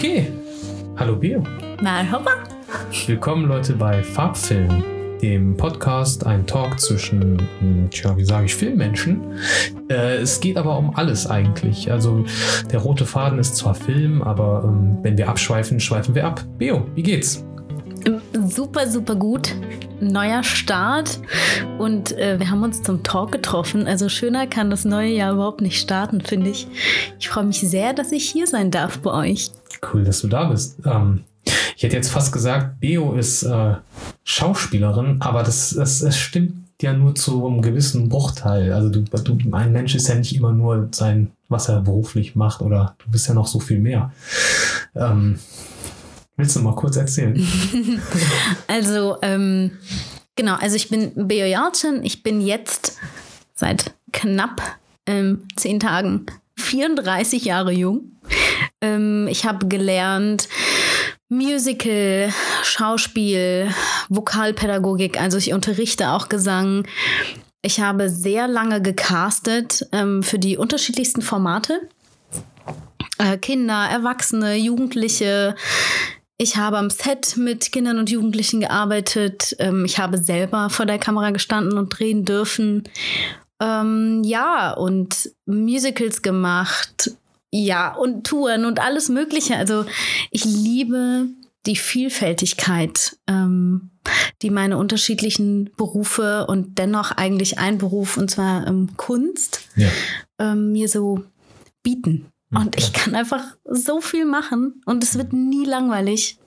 Okay. Hallo Bio. Merhaba. Willkommen Leute bei Farbfilm, dem Podcast, ein Talk zwischen, hm, tja, wie sage ich, Filmmenschen. Äh, es geht aber um alles eigentlich. Also der rote Faden ist zwar Film, aber ähm, wenn wir abschweifen, schweifen wir ab. Bio, wie geht's? Super, super gut. Neuer Start und äh, wir haben uns zum Talk getroffen. Also schöner kann das neue Jahr überhaupt nicht starten, finde ich. Ich freue mich sehr, dass ich hier sein darf bei euch. Cool, dass du da bist. Ähm, ich hätte jetzt fast gesagt, Beo ist äh, Schauspielerin, aber das, das, das stimmt ja nur zu einem gewissen Bruchteil. Also du, du, ein Mensch ist ja nicht immer nur sein, was er beruflich macht, oder du bist ja noch so viel mehr. Ähm, willst du mal kurz erzählen? also, ähm, genau, also ich bin Beo Jartschen, ich bin jetzt seit knapp ähm, zehn Tagen 34 Jahre jung. Ähm, ich habe gelernt, Musical, Schauspiel, Vokalpädagogik, also ich unterrichte auch Gesang. Ich habe sehr lange gecastet ähm, für die unterschiedlichsten Formate. Äh, Kinder, Erwachsene, Jugendliche. Ich habe am Set mit Kindern und Jugendlichen gearbeitet. Ähm, ich habe selber vor der Kamera gestanden und drehen dürfen. Ähm, ja, und Musicals gemacht. Ja, und Touren und alles Mögliche. Also ich liebe die Vielfältigkeit, ähm, die meine unterschiedlichen Berufe und dennoch eigentlich ein Beruf, und zwar ähm, Kunst, ja. ähm, mir so bieten. Und ich kann einfach so viel machen und es wird nie langweilig.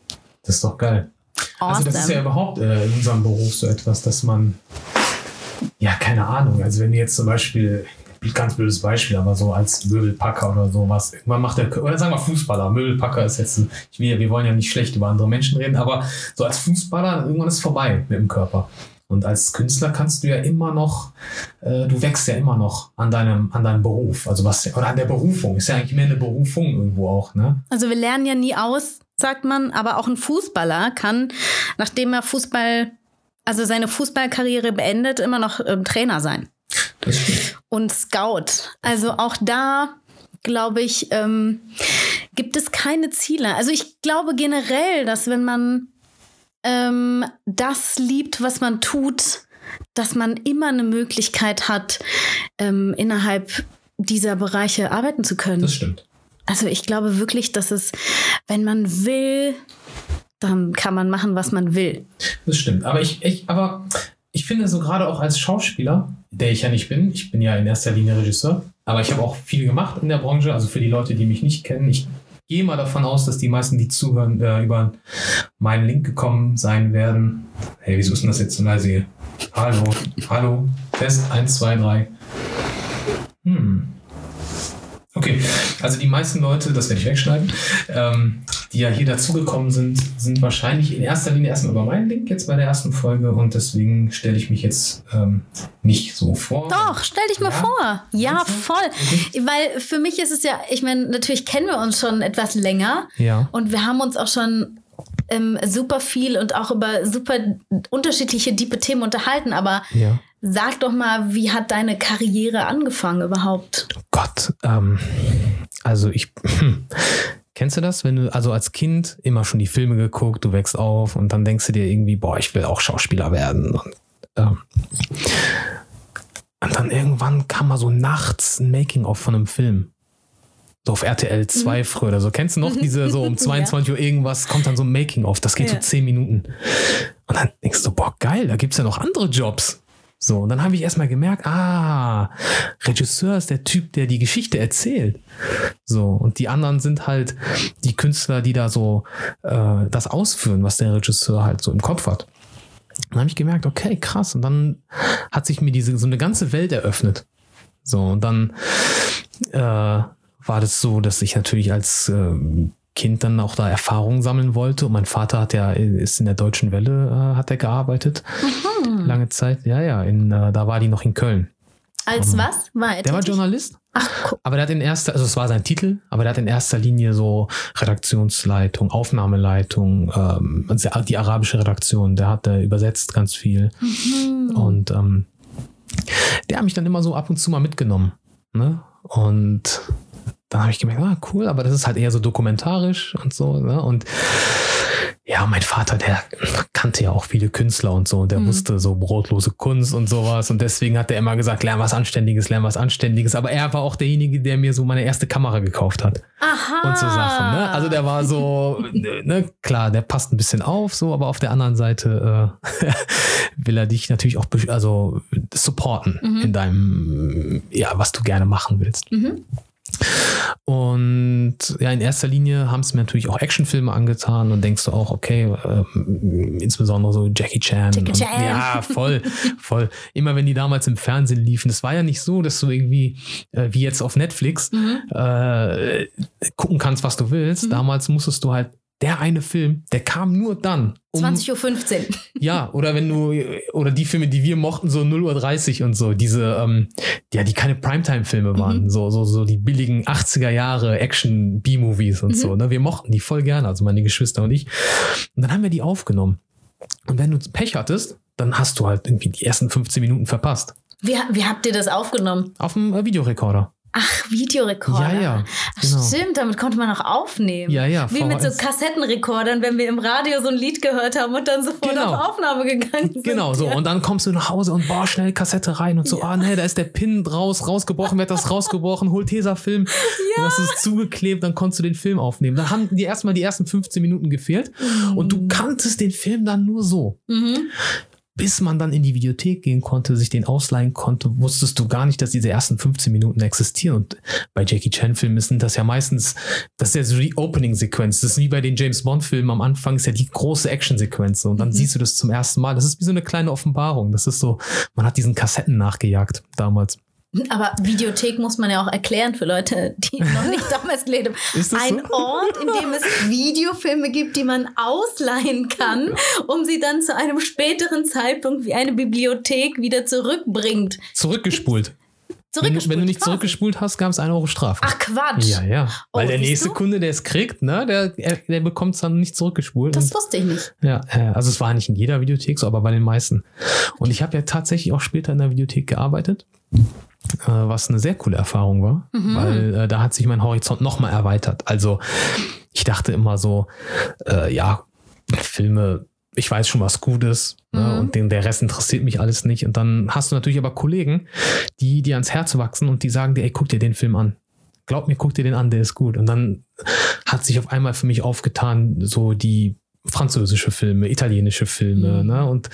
Das ist doch geil. Awesome. Also das ist ja überhaupt äh, in unserem Beruf so etwas, dass man ja, keine Ahnung. Also wenn du jetzt zum Beispiel, ganz blödes Beispiel, aber so als Möbelpacker oder sowas, irgendwann macht der, oder sagen wir Fußballer, Möbelpacker ist jetzt, ich will, wir wollen ja nicht schlecht über andere Menschen reden, aber so als Fußballer, irgendwann ist es vorbei mit dem Körper. Und als Künstler kannst du ja immer noch, äh, du wächst ja immer noch an deinem, an deinem Beruf. Also was, oder an der Berufung. Ist ja eigentlich mehr eine Berufung irgendwo auch, ne? Also wir lernen ja nie aus, sagt man, aber auch ein Fußballer kann, nachdem er Fußball also seine Fußballkarriere beendet, immer noch ähm, Trainer sein. Und Scout. Also auch da, glaube ich, ähm, gibt es keine Ziele. Also ich glaube generell, dass wenn man ähm, das liebt, was man tut, dass man immer eine Möglichkeit hat, ähm, innerhalb dieser Bereiche arbeiten zu können. Das stimmt. Also ich glaube wirklich, dass es, wenn man will, dann kann man machen, was man will. Das stimmt. Aber ich, ich, aber ich finde so gerade auch als Schauspieler, der ich ja nicht bin, ich bin ja in erster Linie Regisseur, aber ich habe auch viel gemacht in der Branche. Also für die Leute, die mich nicht kennen, ich gehe mal davon aus, dass die meisten, die zuhören, äh, über meinen Link gekommen sein werden. Hey, wieso ist denn das jetzt so leise hier? Hallo, hallo, Test 1, 2, 3. Hm. Okay, also die meisten Leute, das werde ich wegschneiden, ähm, die ja hier dazugekommen sind, sind wahrscheinlich in erster Linie erstmal über meinen Link jetzt bei der ersten Folge und deswegen stelle ich mich jetzt ähm, nicht so vor. Doch, stell dich mal ja? vor. Ja, voll. Okay. Weil für mich ist es ja, ich meine, natürlich kennen wir uns schon etwas länger ja. und wir haben uns auch schon ähm, super viel und auch über super unterschiedliche, diepe Themen unterhalten, aber ja. Sag doch mal, wie hat deine Karriere angefangen überhaupt? Oh Gott, ähm, also ich. Kennst du das, wenn du also als Kind immer schon die Filme geguckt, du wächst auf und dann denkst du dir irgendwie, boah, ich will auch Schauspieler werden. Und, ähm, und dann irgendwann kam mal so nachts ein Making-of von einem Film. So auf RTL 2 mhm. früher oder so. Kennst du noch diese so um 22 ja. Uhr irgendwas, kommt dann so ein Making-of, das geht ja. so 10 Minuten. Und dann denkst du, boah, geil, da gibt es ja noch andere Jobs. So, und dann habe ich erstmal gemerkt, ah, Regisseur ist der Typ, der die Geschichte erzählt. So, und die anderen sind halt die Künstler, die da so äh, das ausführen, was der Regisseur halt so im Kopf hat. Dann habe ich gemerkt, okay, krass. Und dann hat sich mir diese so eine ganze Welt eröffnet. So, und dann äh, war das so, dass ich natürlich als äh, Kind dann auch da Erfahrungen sammeln wollte. Und mein Vater hat ja, ist in der Deutschen Welle, äh, hat er gearbeitet. Mhm. Lange Zeit. Ja, ja, in, äh, da war die noch in Köln. Als um, ähm, was? War er der war Journalist. Ach, cool. Aber der hat in erster, also es war sein Titel, aber der hat in erster Linie so Redaktionsleitung, Aufnahmeleitung, ähm, also die arabische Redaktion, der hat äh, übersetzt ganz viel. Mhm. Und ähm, der hat mich dann immer so ab und zu mal mitgenommen. Ne? Und dann habe ich gemerkt, ah, cool, aber das ist halt eher so dokumentarisch und so. Ne? Und ja, mein Vater, der kannte ja auch viele Künstler und so und der mhm. wusste so brotlose Kunst und sowas und deswegen hat er immer gesagt, lern was Anständiges, lern was Anständiges. Aber er war auch derjenige, der mir so meine erste Kamera gekauft hat. Aha. Und so Sachen. Ne? Also der war so, ne, klar, der passt ein bisschen auf, so, aber auf der anderen Seite äh, will er dich natürlich auch also supporten mhm. in deinem, ja, was du gerne machen willst. Mhm. Und ja, in erster Linie haben es mir natürlich auch Actionfilme angetan und denkst du auch, okay, äh, insbesondere so Jackie Chan. Jackie Chan. Und, ja, voll, voll. Immer wenn die damals im Fernsehen liefen, es war ja nicht so, dass du irgendwie, äh, wie jetzt auf Netflix, mhm. äh, gucken kannst, was du willst. Mhm. Damals musstest du halt der eine Film, der kam nur dann. Um, 20.15 Uhr. Ja, oder wenn du, oder die Filme, die wir mochten, so 0.30 Uhr und so, diese, ähm, ja, die keine Primetime-Filme waren, mhm. so, so, so die billigen 80er Jahre Action-B-Movies und mhm. so, ne? Wir mochten die voll gerne, also meine Geschwister und ich. Und dann haben wir die aufgenommen. Und wenn du Pech hattest, dann hast du halt irgendwie die ersten 15 Minuten verpasst. Wie, wie habt ihr das aufgenommen? Auf dem äh, Videorekorder. Ach, Videorekorder. Ja, ja. Genau. Ach, stimmt, damit konnte man auch aufnehmen. Ja, ja. Wie VHS. mit so Kassettenrekordern, wenn wir im Radio so ein Lied gehört haben und dann sofort genau. auf Aufnahme gegangen sind. Genau, so. Und dann kommst du nach Hause und boah, schnell Kassette rein und so, ja. ah, nee, da ist der Pin raus, rausgebrochen, wird das rausgebrochen, hol Tesafilm. Ja. Das ist zugeklebt, dann konntest du den Film aufnehmen. Dann haben dir erstmal die ersten 15 Minuten gefehlt mhm. und du kanntest den Film dann nur so. Mhm bis man dann in die Videothek gehen konnte, sich den ausleihen konnte, wusstest du gar nicht, dass diese ersten 15 Minuten existieren. Und bei Jackie Chan-Filmen sind das ja meistens, das ist ja so die Opening-Sequenz. Das ist wie bei den James Bond-Filmen am Anfang, ist ja die große Action-Sequenz. Und dann mhm. siehst du das zum ersten Mal. Das ist wie so eine kleine Offenbarung. Das ist so, man hat diesen Kassetten nachgejagt damals. Aber Videothek muss man ja auch erklären für Leute, die noch nicht damals gelebt haben. Ein so? Ort, in dem es Videofilme gibt, die man ausleihen kann, um sie dann zu einem späteren Zeitpunkt wie eine Bibliothek wieder zurückbringt. Zurückgespult. Wenn, wenn, du nicht zurückgespult hast, gab es eine Euro Strafe. Ach Quatsch. Ja, ja. Oh, Weil der nächste du? Kunde, der es kriegt, ne, der, der bekommt es dann nicht zurückgespult. Das wusste ich nicht. Ja, also es war nicht in jeder Videothek so, aber bei den meisten. Und ich habe ja tatsächlich auch später in der Videothek gearbeitet. Äh, was eine sehr coole Erfahrung war, mhm. weil äh, da hat sich mein Horizont nochmal erweitert. Also ich dachte immer so, äh, ja, Filme, ich weiß schon, was gut ist ne, mhm. ne, und den, der Rest interessiert mich alles nicht. Und dann hast du natürlich aber Kollegen, die dir ans Herz wachsen und die sagen dir, ey, guck dir den Film an. Glaub mir, guck dir den an, der ist gut. Und dann hat sich auf einmal für mich aufgetan, so die französische Filme, italienische Filme, mhm. ne? Und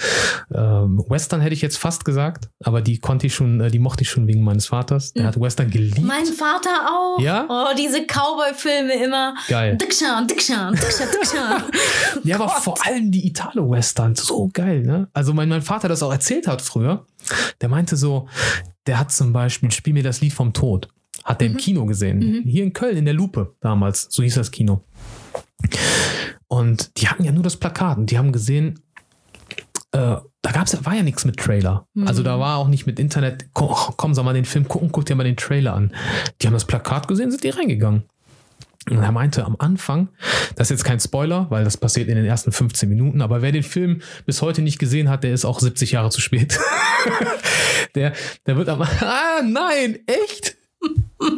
ähm, Western hätte ich jetzt fast gesagt, aber die konnte ich schon, äh, die mochte ich schon wegen meines Vaters. Der mhm. hat Western geliebt. Mein Vater auch. Ja. Oh, diese Cowboy-Filme immer. Geil. Dickschan, Dickschan, Dickschan, Dickschan. ja, aber vor allem die Italo-Westerns, so geil, ne? Also mein, mein Vater das auch erzählt hat früher, der meinte so, der hat zum Beispiel, spiel mir das Lied vom Tod. Hat der mhm. im Kino gesehen. Mhm. Hier in Köln, in der Lupe damals. So hieß das Kino. Und die hatten ja nur das Plakat und die haben gesehen, äh, da gab's, war ja nichts mit Trailer. Mhm. Also da war auch nicht mit Internet, komm, komm, soll mal den Film gucken, guck dir mal den Trailer an. Die haben das Plakat gesehen, sind die reingegangen. Und er meinte am Anfang, das ist jetzt kein Spoiler, weil das passiert in den ersten 15 Minuten, aber wer den Film bis heute nicht gesehen hat, der ist auch 70 Jahre zu spät. der, der wird am, ah, nein, echt?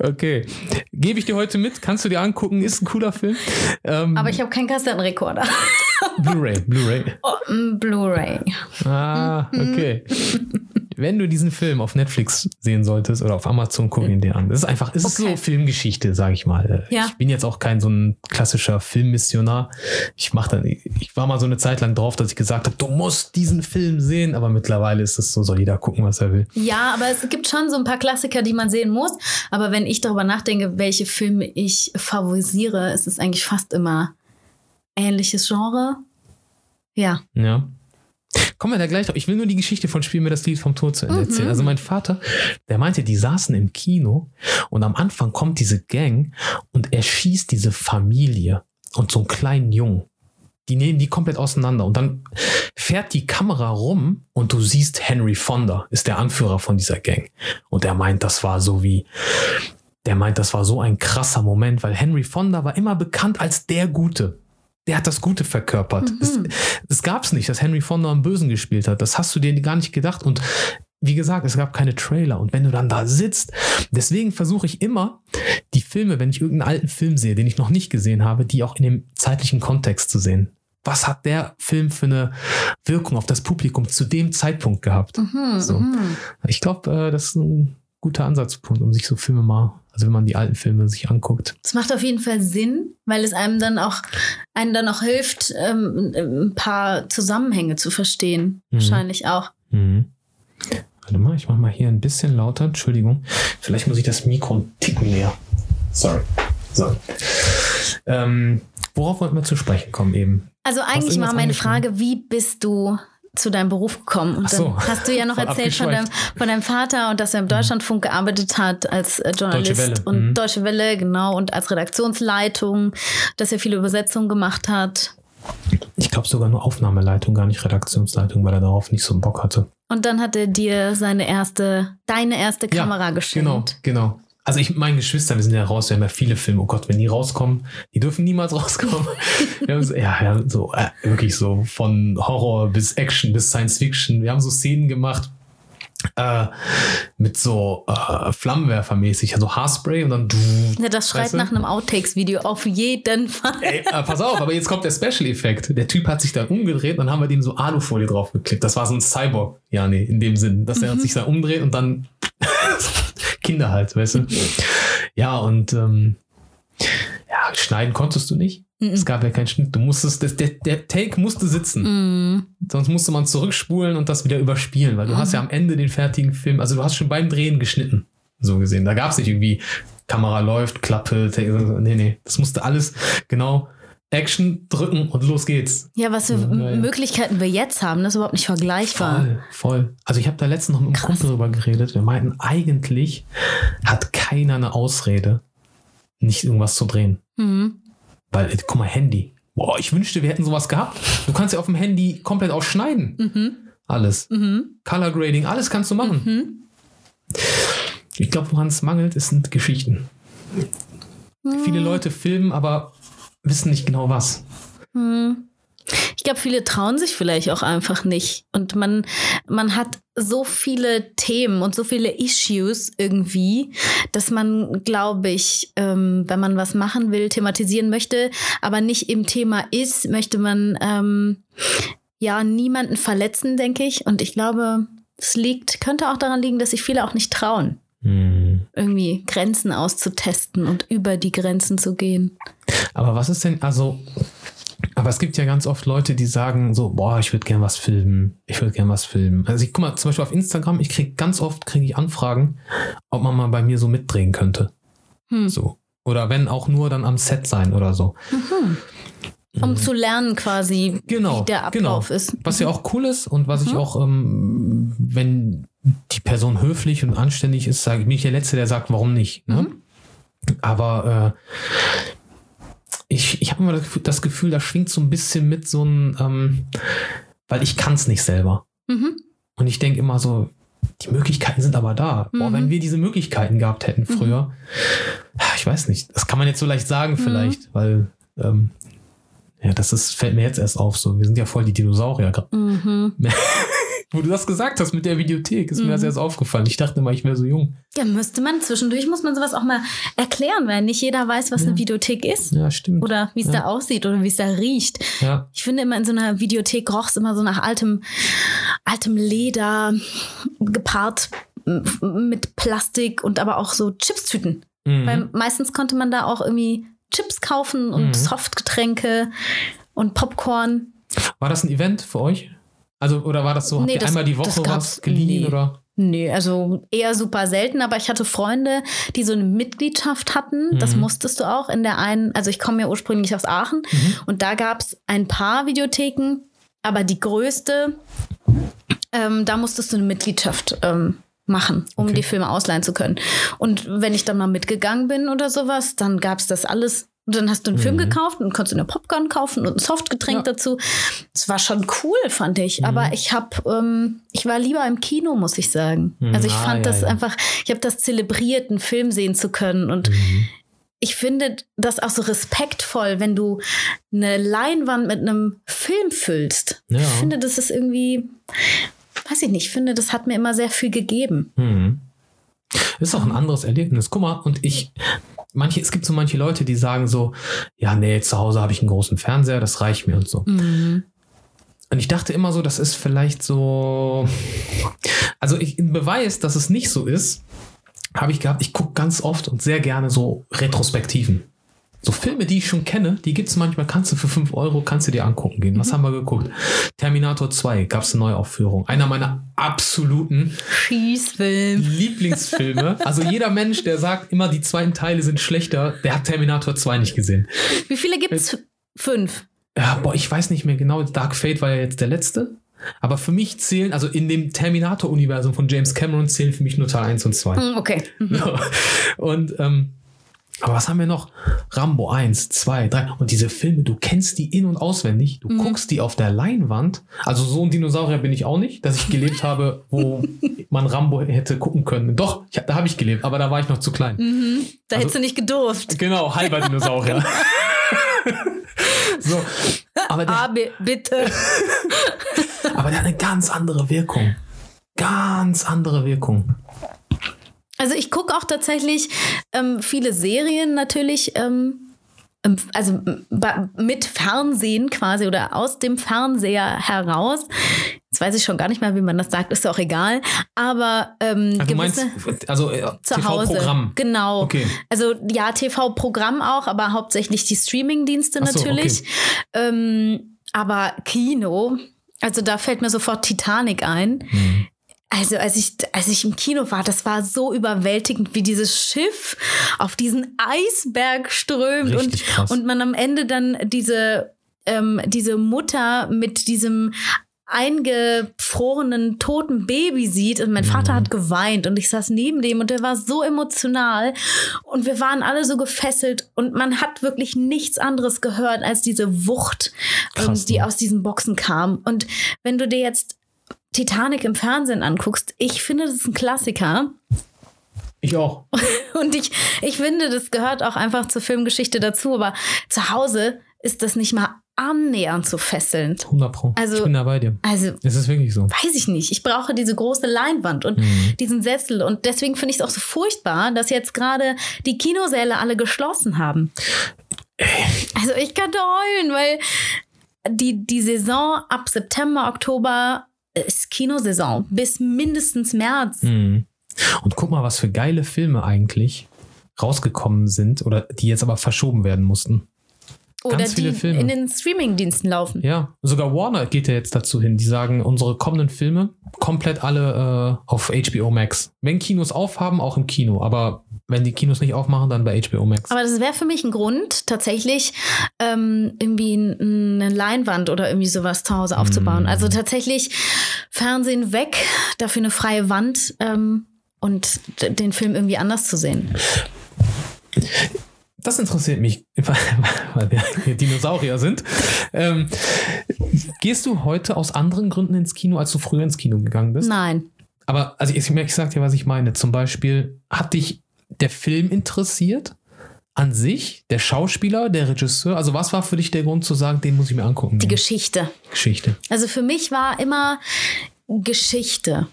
Okay. Gebe ich dir heute mit, kannst du dir angucken, ist ein cooler Film. Ähm, Aber ich habe keinen Kassettenrekorder. Blu-ray, Blu-ray. Oh, Blu-ray. Ah, okay. wenn du diesen Film auf Netflix sehen solltest oder auf Amazon, guck ihn dir an. Das ist einfach, es ist okay. so Filmgeschichte, sag ich mal. Ja. Ich bin jetzt auch kein so ein klassischer Filmmissionar. Ich mach dann, ich war mal so eine Zeit lang drauf, dass ich gesagt habe, du musst diesen Film sehen, aber mittlerweile ist es so, soll jeder gucken, was er will. Ja, aber es gibt schon so ein paar Klassiker, die man sehen muss. Aber wenn ich darüber nachdenke, welche Filme ich favorisiere, ist es eigentlich fast immer ähnliches Genre. Ja. Ja. Kommen wir da gleich drauf. Ich will nur die Geschichte von Spiel mir das Lied vom Tod zu Ende erzählen. Mhm. Also mein Vater, der meinte, die saßen im Kino und am Anfang kommt diese Gang und er schießt diese Familie und so einen kleinen Jungen. Die nehmen die komplett auseinander und dann fährt die Kamera rum und du siehst Henry Fonda ist der Anführer von dieser Gang. Und er meint, das war so wie, der meint, das war so ein krasser Moment, weil Henry Fonda war immer bekannt als der Gute der hat das Gute verkörpert. Mhm. Das, das gab es nicht, dass Henry Fonda am Bösen gespielt hat. Das hast du dir gar nicht gedacht. Und wie gesagt, es gab keine Trailer. Und wenn du dann da sitzt, deswegen versuche ich immer, die Filme, wenn ich irgendeinen alten Film sehe, den ich noch nicht gesehen habe, die auch in dem zeitlichen Kontext zu sehen. Was hat der Film für eine Wirkung auf das Publikum zu dem Zeitpunkt gehabt? Mhm, So. mhm. Ich glaube, äh, das ist ein guter Ansatzpunkt, um sich so Filme mal, also wenn man die alten Filme sich anguckt. Das macht auf jeden Fall Sinn, weil es einem dann auch, einem dann auch hilft, ähm, ein paar Zusammenhänge zu verstehen. Mhm. Wahrscheinlich auch. Mhm. Warte mal, ich mache mal hier ein bisschen lauter. Entschuldigung. Vielleicht muss ich das Mikro einen Ticken näher. Sorry. So. Ähm, worauf wollten wir zu sprechen kommen eben? Also eigentlich war meine? Frage, wie bist du zu deinem Beruf gekommen? Und so. dann hast du ja noch erzählt von deinem, von deinem Vater und dass er im Deutschlandfunk gearbeitet hat als äh, Journalist Deutsche und mhm. Deutsche Welle, genau, und als Redaktionsleitung, dass er viele Übersetzungen gemacht hat. Ich glaube sogar nur Aufnahmeleitung, gar nicht Redaktionsleitung, weil er darauf nicht so einen Bock hatte. Und dann hat er dir seine erste, deine erste Kamera geschenkt. Genau, genau. Also ich, meine Geschwister, wir sind ja raus, wir haben ja viele Filme. Oh Gott, wenn die rauskommen, die dürfen niemals rauskommen. wir haben so, ja, ja, so äh, wirklich so von Horror bis Action bis Science Fiction. Wir haben so Szenen gemacht äh, mit so äh, Flammenwerfer-mäßig, also Haarspray und dann. Ja, das schreit Weißt du? nach einem Outtakes-Video auf jeden Fall. Ey, äh, pass auf, aber jetzt kommt der Special-Effekt. Der Typ hat sich dann umgedreht und dann haben wir dem so Alufolie draufgeklebt. Das war so ein Cyborg, ja, nee, in dem Sinn, dass er sich da umdreht und dann Kinder halt, weißt du. Ja, und ähm, ja, schneiden konntest du nicht. Es gab ja keinen Schnitt. Du musstest, das, der, der Take musste sitzen. Mhm. Sonst musste man zurückspulen und das wieder überspielen, weil du hast ja am Ende den fertigen Film, also du hast schon beim Drehen geschnitten, so gesehen. Da gab es nicht irgendwie Kamera läuft, Klappe, Take, nee, nee. Das musste alles genau Action drücken und los geht's. Ja, was für Ja, ja. Möglichkeiten wir jetzt haben, das ist überhaupt nicht vergleichbar. Voll, voll. Also ich habe da letztens noch mit einem Krass. Kumpel drüber geredet. Wir meinten, eigentlich hat keiner eine Ausrede, nicht irgendwas zu drehen. Mhm. Weil, guck mal, Handy. Boah, ich wünschte, wir hätten sowas gehabt. Du kannst ja auf dem Handy komplett auch schneiden. Mhm. Alles. Mhm. Color Grading, alles kannst du machen. Mhm. Ich glaube, woran es mangelt, ist sind Geschichten. Viele Leute filmen, aber wissen nicht genau was. Mhm. Ich glaube, viele trauen sich vielleicht auch einfach nicht. Und man, man hat so viele Themen und so viele Issues irgendwie, dass man, glaube ich, ähm, wenn man was machen will, thematisieren möchte, aber nicht im Thema ist, möchte man ähm, ja niemanden verletzen, denke ich. Und ich glaube, es liegt, könnte auch daran liegen, dass sich viele auch nicht trauen, Irgendwie Grenzen auszutesten und über die Grenzen zu gehen. Aber was ist denn, also, aber es gibt ja ganz oft Leute, die sagen so, boah, ich würde gern was filmen, ich würde gern was filmen. Also ich guck mal, zum Beispiel auf Instagram, ich kriege ganz oft kriege ich Anfragen, ob man mal bei mir so mitdrehen könnte. Hm. So. Oder wenn auch nur dann am Set sein oder so. Um zu lernen quasi, Mhm. Genau, wie der Ablauf genau. ist. Was ja auch cool ist und was ich auch, ähm, wenn die Person höflich und anständig ist, sage ich, bin ich der Letzte, der sagt, warum nicht. Ne? Aber äh, ich, ich habe immer das Gefühl, das Gefühl, da schwingt so ein bisschen mit so ein, ähm, weil ich kann es nicht selber. Mhm. Und ich denke immer so, die Möglichkeiten sind aber da. Boah, Mhm. wenn wir diese Möglichkeiten gehabt hätten früher, ich weiß nicht, das kann man jetzt so leicht sagen Mhm. vielleicht, weil ähm, ja, das ist, fällt mir jetzt erst auf. So, wir sind ja voll die Dinosaurier gerade. Mhm. Wo du das gesagt hast mit der Videothek, ist mir das erst aufgefallen. Ich dachte mal, ich wäre so jung. Ja, müsste man zwischendurch muss man sowas auch mal erklären, weil nicht jeder weiß, was eine Videothek ist Ja, stimmt. oder wie es da aussieht oder wie es da riecht. ja. Ich finde immer in so einer Videothek roch es immer so nach altem, altem Leder, gepaart mit Plastik und aber auch so Chipstüten. Mhm. Weil meistens konnte man da auch irgendwie Chips kaufen und Mhm. Softgetränke und Popcorn. War das ein Event für euch? Also, oder war das so, habt Nee, ihr das- einmal die das Woche was geliehen nie. oder? Nee, also eher super selten, aber ich hatte Freunde, die so eine Mitgliedschaft hatten. Das Mhm. musstest du auch in der einen, also ich komme ja ursprünglich aus Aachen Mhm. und da gab es ein paar Videotheken, aber die größte, ähm, da musstest du eine Mitgliedschaft ähm, machen, um Okay. die Filme ausleihen zu können. Und wenn ich dann mal mitgegangen bin oder sowas, dann gab es das alles. Und dann hast du einen Film Mhm. gekauft und konntest eine Popcorn kaufen und ein Softgetränk Ja. dazu. Das war schon cool, fand ich. Mhm. Aber ich habe, ähm, ich war lieber im Kino, muss ich sagen. Mhm. Also ich Ah, fand ja, das ja. einfach, ich habe das zelebriert, einen Film sehen zu können. Und Mhm. ich finde das auch so respektvoll, wenn du eine Leinwand mit einem Film füllst. Ja. Ich finde, das ist irgendwie, weiß ich nicht, ich finde, das hat mir immer sehr viel gegeben. Mhm. Ist auch ein anderes Erlebnis. Guck mal, und ich, manche, es gibt so manche Leute, die sagen so, ja, nee, zu Hause habe ich einen großen Fernseher, das reicht mir und so. Mhm. Und ich dachte immer so, das ist vielleicht so, also ich, ein Beweis, dass es nicht so ist, habe ich gehabt, ich gucke ganz oft und sehr gerne so Retrospektiven. So Filme, die ich schon kenne, die gibt es manchmal, kannst du für 5 Euro, kannst du dir angucken gehen. Was haben wir geguckt? Terminator 2 gab es eine Neuaufführung. Einer meiner absoluten Schießfilm. Lieblingsfilme. Also jeder Mensch, der sagt, immer die zweiten Teile sind schlechter, der hat Terminator 2 nicht gesehen. Wie viele gibt es? Fünf. Ja, boah, ich weiß nicht mehr genau. Dark Fate war ja jetzt der letzte. Aber für mich zählen, also in dem Terminator-Universum von James Cameron zählen für mich nur Teil 1 und 2. Hm, Okay. Ja. Und, ähm, aber was haben wir noch? Rambo 1, 2, 3. Und diese Filme, du kennst die in- und auswendig. Du guckst die auf der Leinwand. Also so ein Dinosaurier bin ich auch nicht, dass ich gelebt habe, wo man Rambo hätte gucken können. Doch, ich, da habe ich gelebt, aber da war ich noch zu klein. Da hättest du nicht gedurft. Genau, halber Dinosaurier. so. Aber der, Ah, bi- bitte. aber der hat eine ganz andere Wirkung. Ganz andere Wirkung. Also ich gucke auch tatsächlich ähm, viele Serien natürlich, ähm, ähm, also mit Fernsehen quasi oder aus dem Fernseher heraus. Jetzt weiß ich schon gar nicht mehr, wie man das sagt, ist auch egal. Aber ähm, Also du gewisse meinst, also äh, zu Hause. TV-Programm. Genau. Okay. Also ja, TV-Programm auch, aber hauptsächlich die Streaming-Dienste so, natürlich. Ähm, aber Kino, also da fällt mir sofort Titanic ein. Mhm. Also als ich, als ich im Kino war, das war so überwältigend, wie dieses Schiff auf diesen Eisberg strömt und, krass. und man am Ende dann diese, ähm, diese Mutter mit diesem eingefrorenen, toten Baby sieht. Und mein Vater hat geweint und ich saß neben dem und der war so emotional. Und wir waren alle so gefesselt und man hat wirklich nichts anderes gehört als diese Wucht, ähm, Krass, die ne? aus diesen Boxen kam. Und wenn du dir jetzt Titanic im Fernsehen anguckst, ich finde, das ist ein Klassiker. Ich auch. Und ich, ich finde, das gehört auch einfach zur Filmgeschichte dazu. Aber zu Hause ist das nicht mal annähernd so fesselnd. 100 Pro. Also- ich bin da bei dir. Also, Es ist wirklich so. weiß ich nicht. Ich brauche diese große Leinwand und Mhm. diesen Sessel. Und deswegen finde ich es auch so furchtbar, dass jetzt gerade die Kinosäle alle geschlossen haben. Also, ich kann da heulen, weil die, die Saison ab September, Oktober ist Kinosaison bis mindestens März. Mhm. Und guck mal, was für geile Filme eigentlich rausgekommen sind oder die jetzt aber verschoben werden mussten. Oder Ganz viele die Filme. in den Streaming-Diensten laufen. Ja, sogar Warner geht ja jetzt dazu hin. Die sagen, unsere kommenden Filme komplett alle äh, auf HBO Max. Wenn Kinos aufhaben, auch im Kino. Aber wenn die Kinos nicht aufmachen, dann bei HBO Max. Aber das wäre für mich ein Grund, tatsächlich ähm, irgendwie eine Leinwand oder irgendwie sowas zu Hause aufzubauen. Mm. Also tatsächlich Fernsehen weg, dafür eine freie Wand ähm, und den Film irgendwie anders zu sehen. Das interessiert mich, weil wir Dinosaurier sind. Ähm, gehst du heute aus anderen Gründen ins Kino, als du früher ins Kino gegangen bist? Nein. Aber also ich, ich sag dir, was ich meine. Zum Beispiel, hat dich der Film interessiert? An sich? Der Schauspieler, der Regisseur? Also was war für dich der Grund zu sagen, den muss ich mir angucken? Die? Geschichte. Geschichte. Also für mich war immer Geschichte.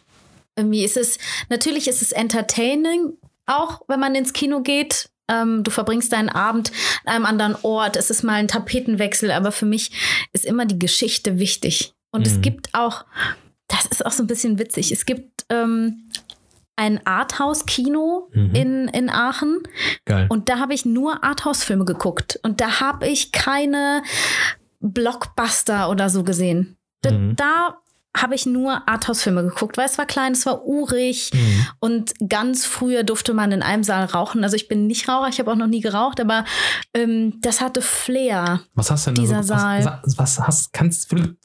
Irgendwie ist es, natürlich ist es entertaining, auch wenn man ins Kino geht. Ähm, du verbringst deinen Abend an einem anderen Ort. Es ist mal ein Tapetenwechsel, aber für mich ist immer die Geschichte wichtig. Und es Mhm. gibt auch, das ist auch so ein bisschen witzig, es gibt ähm, ein Arthouse-Kino Mhm. in, in Aachen. Geil. Und da habe ich nur Arthouse-Filme geguckt. Und da habe ich keine Blockbuster oder so gesehen. Da, Mhm. da habe ich nur Arthouse-Filme geguckt, weil es war klein, es war urig. Mhm. Und ganz früher durfte man in einem Saal rauchen. Also ich bin nicht Raucher, ich habe auch noch nie geraucht, aber ähm, das hatte Flair. Was hast du denn Dieser so, was, Saal. Was, was hast, kannst,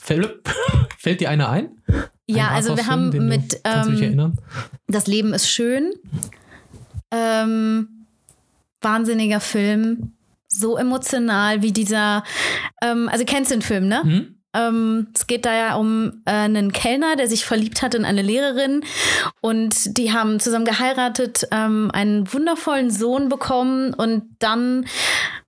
fällt dir einer ein? Ja, also wir haben den du- mit Kannst du dich ähm, erinnern? Das Leben ist schön. Ähm, wahnsinniger Film. So emotional wie dieser. Ähm, also kennst du den Film, ne? Hm? Ähm, es geht da ja um äh, einen Kellner, der sich verliebt hat in eine Lehrerin und die haben zusammen geheiratet, ähm, einen wundervollen Sohn bekommen und dann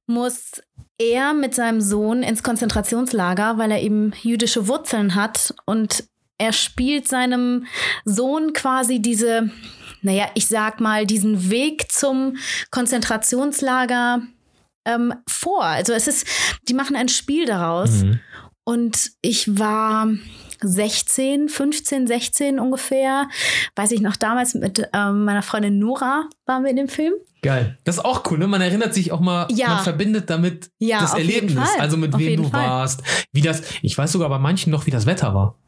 muss er mit seinem Sohn ins Konzentrationslager, weil er eben jüdische Wurzeln hat und er spielt seinem Sohn quasi diese, naja, ich sag mal, diesen Weg zum Konzentrationslager ähm, vor. Also es ist, die machen ein Spiel daraus. Mhm. Und ich war 16, 15, 16 ungefähr. Weiß ich noch, damals mit ähm, meiner Freundin Nora waren wir in dem Film. Geil. Das ist auch cool, ne? Man erinnert sich auch mal, Ja. man verbindet damit Ja, das Erlebnis. Also mit Auf wem du Fall. warst, wie das, ich weiß sogar bei manchen noch, wie das Wetter war.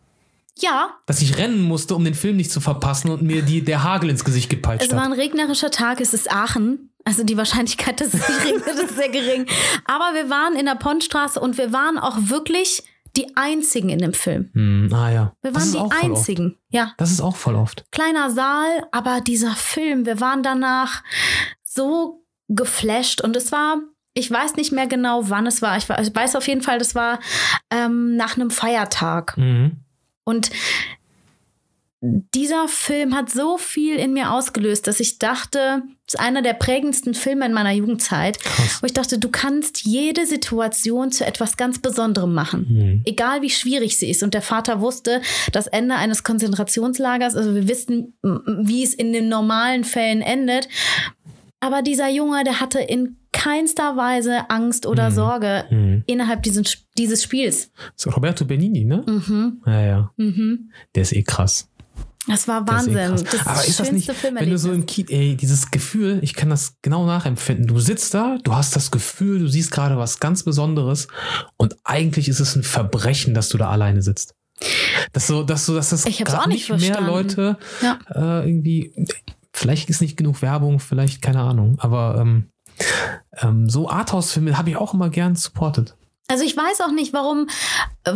Ja, Dass ich rennen musste, um den Film nicht zu verpassen und mir die, der Hagel ins Gesicht gepeitscht es war hat. ein regnerischer Tag, es ist Aachen. Also die Wahrscheinlichkeit, dass es nicht regnet, ist sehr gering. Aber wir waren in der Pontstraße und wir waren auch wirklich die Einzigen in dem Film. Hm, ah ja. Wir Das waren die. Einzigen. Ja, Das ist auch voll oft. kleiner Saal, aber dieser Film, wir waren danach so geflasht und es war, ich weiß nicht mehr genau, wann es war. Ich wa- ich weiß auf jeden Fall, das war ähm, nach einem Feiertag. Mhm. Und dieser Film hat so viel in mir ausgelöst, dass ich dachte, es ist einer der prägendsten Filme in meiner Jugendzeit, Krass. wo ich dachte, du kannst jede Situation zu etwas ganz Besonderem machen. Mhm. Egal wie schwierig sie ist. Und der Vater wusste, das Ende eines Konzentrationslagers, also wir wissen, wie es in den normalen Fällen endet. Aber dieser Junge, der hatte in keinster Weise Angst oder Mhm. Sorge Mhm. innerhalb dieses, dieses Spiels. So Roberto Benini, ne? Mhm. Ja, ja. Mhm. Der ist eh krass. Das war Der ist eh Wahnsinn. das Aber ist das nicht, wenn du so im Kino, ey, dieses Gefühl, ich kann das genau nachempfinden. Du sitzt da, du hast das Gefühl, du siehst gerade was ganz Besonderes und eigentlich ist es ein Verbrechen, dass du da alleine sitzt. Das so, dass so, dass das Ich hab's auch nicht mehr verstanden. Leute Ja. äh, irgendwie, vielleicht ist nicht genug Werbung, vielleicht keine Ahnung, aber ähm, ähm, so Arthouse-Filme habe ich auch immer gern supported. Also ich weiß auch nicht, warum, äh,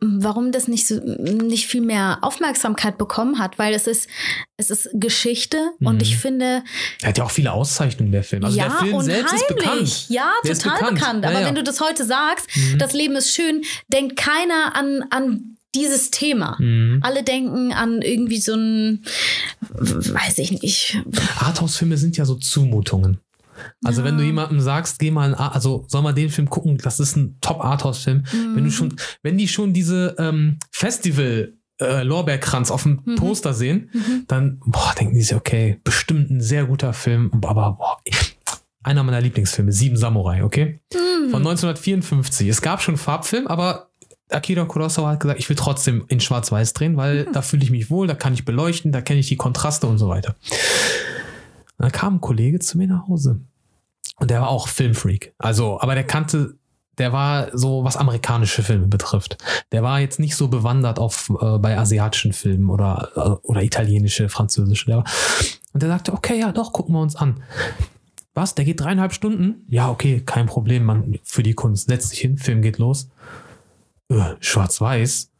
warum das nicht so nicht viel mehr Aufmerksamkeit bekommen hat, weil es ist es ist Geschichte Mhm. und ich finde Er hat ja auch viele Auszeichnungen, der Film. Also ja der Film selbst ist bekannt. Ja, Der total bekannt. bekannt. Ja, Aber ja. wenn du das heute sagst, Mhm. das Leben ist schön, denkt keiner an an dieses Thema. Mhm. Alle denken an irgendwie so ein, weiß ich nicht. Arthouse-Filme sind ja so Zumutungen. Also wenn du jemandem sagst, geh mal, in Ar- also soll mal den Film gucken, das ist ein Top-Arthouse-Film. Wenn du schon, wenn die schon diese ähm, Festival äh, Lorbeerkranz auf dem Poster sehen, dann boah, denken die sich, okay, bestimmt ein sehr guter Film, aber boah, einer meiner Lieblingsfilme, Sieben Samurai, okay? Von 1954. Es gab schon Farbfilm, aber Akira Kurosawa hat gesagt, ich will trotzdem in Schwarz-Weiß drehen, weil da fühle ich mich wohl, da kann ich beleuchten, da kenne ich die Kontraste und so weiter. Und dann kam ein Kollege zu mir nach Hause. Und der war auch Filmfreak. Also, aber der kannte, der war so, was amerikanische Filme betrifft. Der war jetzt nicht so bewandert auf, äh, bei asiatischen Filmen oder, äh, oder italienische, französische. Der war, und der sagte, okay, ja, doch, gucken wir uns an. Was? Der geht dreieinhalb Stunden? Ja, okay, kein Problem, man, für die Kunst. Setz dich hin, Film geht los. Äh, Schwarz-Weiß.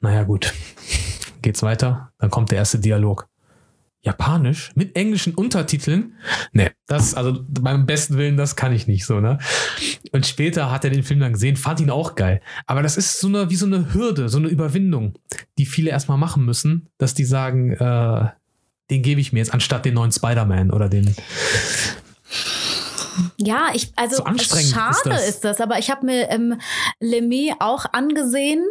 Naja, gut. Geht's weiter. Dann kommt der erste Dialog. Japanisch mit englischen Untertiteln. Nee, das, also beim besten Willen, das kann ich nicht so, ne? Und später hat er den Film dann gesehen, fand ihn auch geil. Aber das ist so eine, wie so eine Hürde, so eine Überwindung, die viele erstmal machen müssen, dass die sagen, äh, den gebe ich mir jetzt anstatt den neuen Spider-Man oder den. Ja, ich, also So anstrengend schade ist das. ist das, aber ich habe mir ähm, Lemmy auch angesehen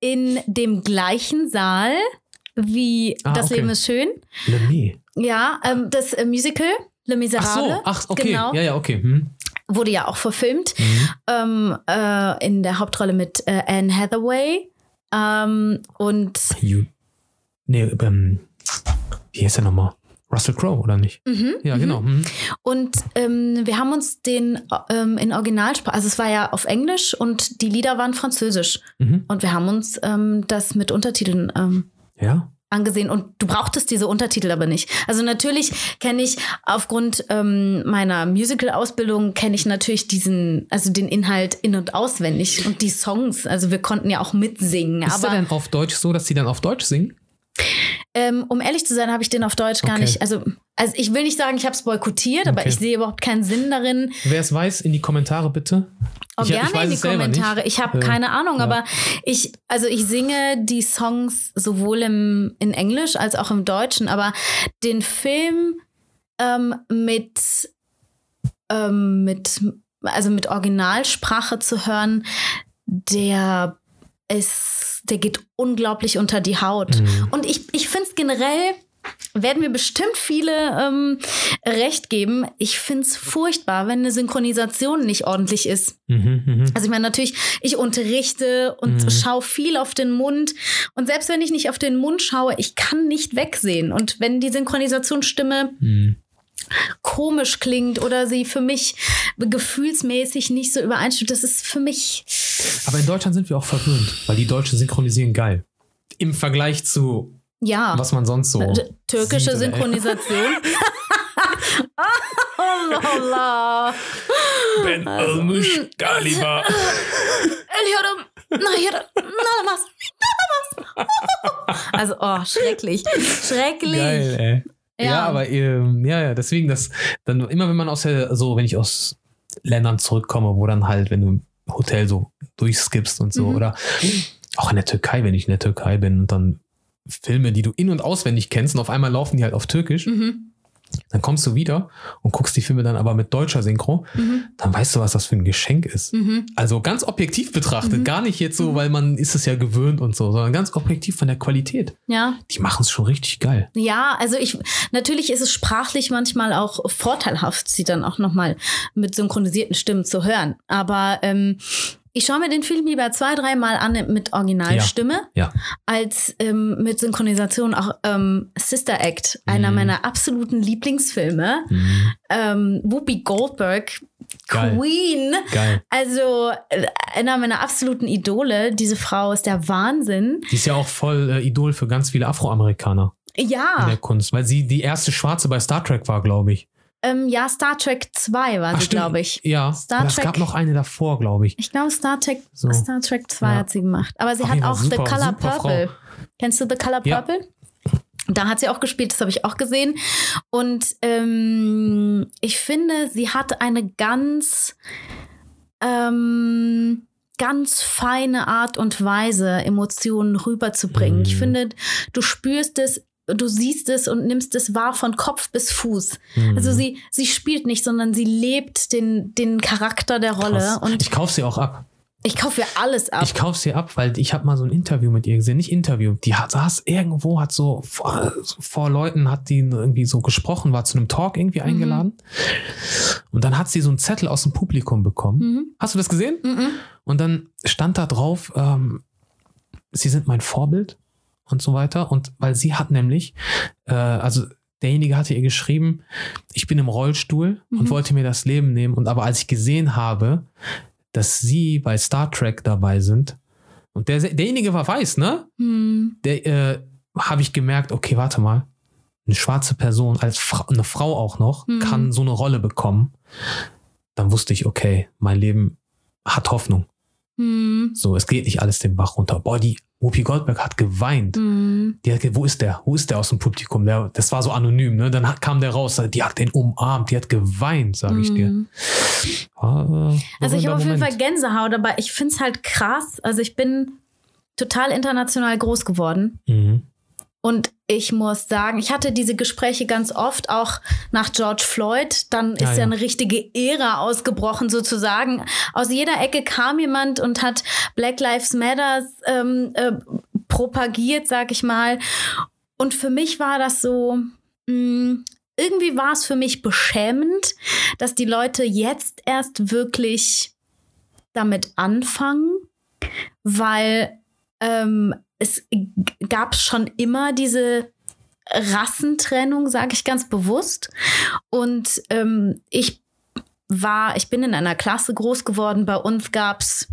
in dem gleichen Saal wie Ah, Das okay. Leben ist schön. Lemmy. Ja, ähm, das äh, Musical Le Ach Miserable. so, ach, okay. Genau. Ja, ja, okay. Hm. Wurde ja auch verfilmt. Mhm. Ähm, äh, in der Hauptrolle mit äh, Anne Hathaway. Ähm, und You. Nee, ähm, wie heißt der nochmal? Russell Crowe, oder nicht? mhm, Ja, genau. Mhm. Und ähm, wir haben uns den ähm, in Originalsprache, also es war ja auf Englisch und die Lieder waren französisch. Mhm. Und wir haben uns ähm, das mit Untertiteln ähm, Ja. angesehen und du brauchtest diese Untertitel aber nicht. Also natürlich kenne ich aufgrund ähm, meiner Musical-Ausbildung kenne ich natürlich diesen, also den Inhalt in- und auswendig und die Songs. Also wir konnten ja auch mitsingen. Ist aber denn auf Deutsch so, dass die dann auf Deutsch singen? Ähm, um ehrlich zu sein, habe ich den auf Deutsch gar Okay. nicht. Also, also ich will nicht sagen, ich habe es boykottiert, aber Okay. ich sehe überhaupt keinen Sinn darin, Wer es weiß, in die Kommentare bitte. Oh, Ich- ich gerne weiß in die Kommentare. nicht. Ich habe Äh, keine Ahnung, ja. aber ich, also ich singe die Songs sowohl im, in Englisch als auch im Deutschen, aber den Film ähm, mit, ähm, mit, also mit Originalsprache zu hören, der ist, der geht unglaublich unter die Haut. Mhm. Und ich, ich finde es generell, werden mir bestimmt viele ähm, recht geben. Ich finde es furchtbar, wenn eine Synchronisation nicht ordentlich ist. Mhm, mhm. Also ich meine natürlich, ich unterrichte und Mhm. schaue viel auf den Mund. Und selbst wenn ich nicht auf den Mund schaue, ich kann nicht wegsehen. Und wenn die Synchronisationsstimme Mhm. Komisch klingt oder sie für mich gefühlsmäßig nicht so übereinstimmt, das ist für mich. Aber in Deutschland sind wir auch verwöhnt, weil die Deutschen synchronisieren geil. Im Vergleich zu Ja. was man sonst so. T- Türkische sieht, Synchronisation. Allah. Ben Almush Galiba. Eliyorum. Also, oh, schrecklich. Schrecklich. Geil, ey. Ja, Ja. aber ähm, ja, ja, deswegen das dann immer wenn man aus der so wenn ich aus Ländern zurückkomme, wo dann halt wenn du im Hotel so durchskippst und so Mhm. oder auch in der Türkei, wenn ich in der Türkei bin und dann Filme, die du in und auswendig kennst und auf einmal laufen die halt auf Türkisch, Mhm. Dann kommst du wieder und guckst die Filme dann aber mit deutscher Synchro, Mhm. dann weißt du, was das für ein Geschenk ist. Mhm. Also ganz objektiv betrachtet, Mhm. gar nicht jetzt so, weil man ist es ja gewöhnt und so, sondern ganz objektiv von der Qualität. Ja. Die machen es schon richtig geil. Ja, also ich natürlich ist es sprachlich manchmal auch vorteilhaft, sie dann auch nochmal mit synchronisierten Stimmen zu hören. Aber ähm, ich schaue mir den Film lieber zwei, dreimal an mit Originalstimme, Ja. als ähm, mit Synchronisation auch ähm, Sister Act, einer Mhm. meiner absoluten Lieblingsfilme. Mhm. Ähm, Whoopi Goldberg, Geil. Queen. Geil. Also äh, einer meiner absoluten Idole. Diese Frau ist der Wahnsinn. Die ist ja auch voll äh, Idol für ganz viele Afroamerikaner in Ja, der Kunst, weil sie die erste Schwarze bei Star Trek war, glaube ich. Ähm, ja, Star Trek 2 war Ach, sie, glaube ich. Ja, Star aber es Trek- gab noch eine davor, glaube ich. Ich glaube, Star Trek, So. Star Trek 2 Ja. hat sie gemacht. Aber sie Auf hat auch The super, Color super Purple. Kennst du The Color Ja. Purple? Da hat sie auch gespielt, das habe ich auch gesehen. Und ähm, ich finde, sie hat eine ganz, ähm, ganz feine Art und Weise, Emotionen rüberzubringen. Ich Mhm. finde, du spürst es, du siehst es und nimmst es wahr von Kopf bis Fuß. Mhm. Also sie, sie spielt nicht, sondern sie lebt den, den Charakter der Rolle. Krass. Und ich kaufe sie auch ab. ich kaufe ihr alles ab. Ich kaufe sie ab, weil ich habe mal so ein Interview mit ihr gesehen. Nicht Interview. Die hat, saß irgendwo, hat so vor, vor Leuten, hat die irgendwie so gesprochen, war zu einem Talk irgendwie Mhm. eingeladen. Und dann hat sie so einen Zettel aus dem Publikum bekommen. Mhm. Hast du das gesehen? Mhm. Und dann stand da drauf, ähm, sie sind mein Vorbild und so weiter. Und weil sie hat nämlich, äh, also derjenige hatte ihr geschrieben, ich bin im Rollstuhl und Mhm. wollte mir das Leben nehmen. Und aber als ich gesehen habe, dass sie bei Star Trek dabei sind, und der, derjenige war weiß, ne? Mhm. Der äh, habe ich gemerkt, okay, warte mal, eine schwarze Person, als Fra eine Frau auch noch, Mhm. kann so eine Rolle bekommen. Dann wusste ich, okay, mein Leben hat Hoffnung. Mhm. So, es geht nicht alles den Bach runter. Boah, die Whoopi Goldberg hat geweint. Mhm. Die hat, ge- wo ist der? Wo ist der aus dem Publikum? Der, das war so anonym, ne? Dann hat, kam der raus, die hat den umarmt, die hat geweint, sage ich dir. Mhm. Ah, Also ich habe auf jeden Fall. Gänsehaut, aber ich finde es halt krass. Also ich bin total international groß geworden. Mhm. Und ich muss sagen, ich hatte diese Gespräche ganz oft, auch nach George Floyd. Dann ist Ja, eine richtige Ära ausgebrochen, sozusagen. Aus jeder Ecke kam jemand und hat Black Lives Matter ähm, äh, propagiert, sag ich mal. Und für mich war das so, mh, irgendwie war es für mich beschämend, dass die Leute jetzt erst wirklich damit anfangen, weil ähm, es gab schon immer diese Rassentrennung, sage ich ganz bewusst. Und ähm, ich war, ich bin in einer Klasse groß geworden. Bei uns gab es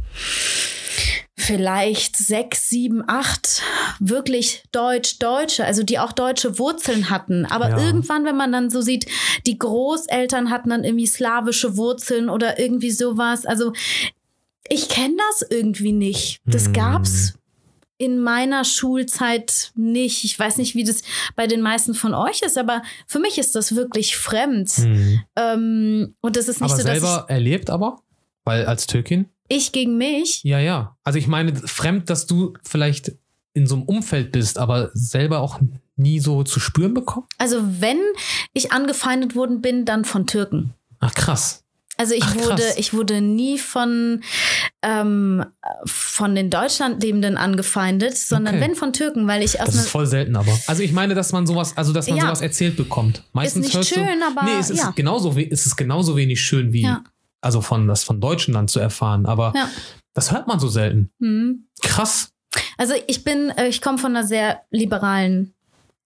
vielleicht sechs, sieben, acht wirklich Deutsch-Deutsche, also die auch deutsche Wurzeln hatten. Aber Ja. irgendwann, wenn man dann so sieht, die Großeltern hatten dann irgendwie slawische Wurzeln oder irgendwie sowas. Also ich kenne das irgendwie nicht. Das Hm. gab's in meiner Schulzeit nicht. Ich weiß nicht, wie das bei den meisten von euch ist, aber für mich ist das wirklich fremd. Mhm. Ähm, und das ist nicht Aber so, dass selber erlebt aber? Weil als Türkin? ich, ich gegen mich. Ja, ja. Also ich meine, fremd, dass du vielleicht in so einem Umfeld bist, aber selber auch nie so zu spüren bekommen? Also wenn ich angefeindet worden bin, dann von Türken. Ach krass. Also ich Ach, wurde, ich wurde nie von, ähm, von den Deutschland lebenden angefeindet, sondern Okay. wenn von Türken, weil ich aus Das ist voll selten, aber. Also ich meine, dass man sowas, also dass man Ja. sowas erzählt bekommt. Meistens nicht hörst schön, du, aber nee, es ist ja. genauso, es ist genauso wenig schön wie, Ja. also von das von Deutschen dann zu erfahren. Aber das hört man so selten. hm. Krass. Also ich bin, äh, ich komme von einer sehr liberalen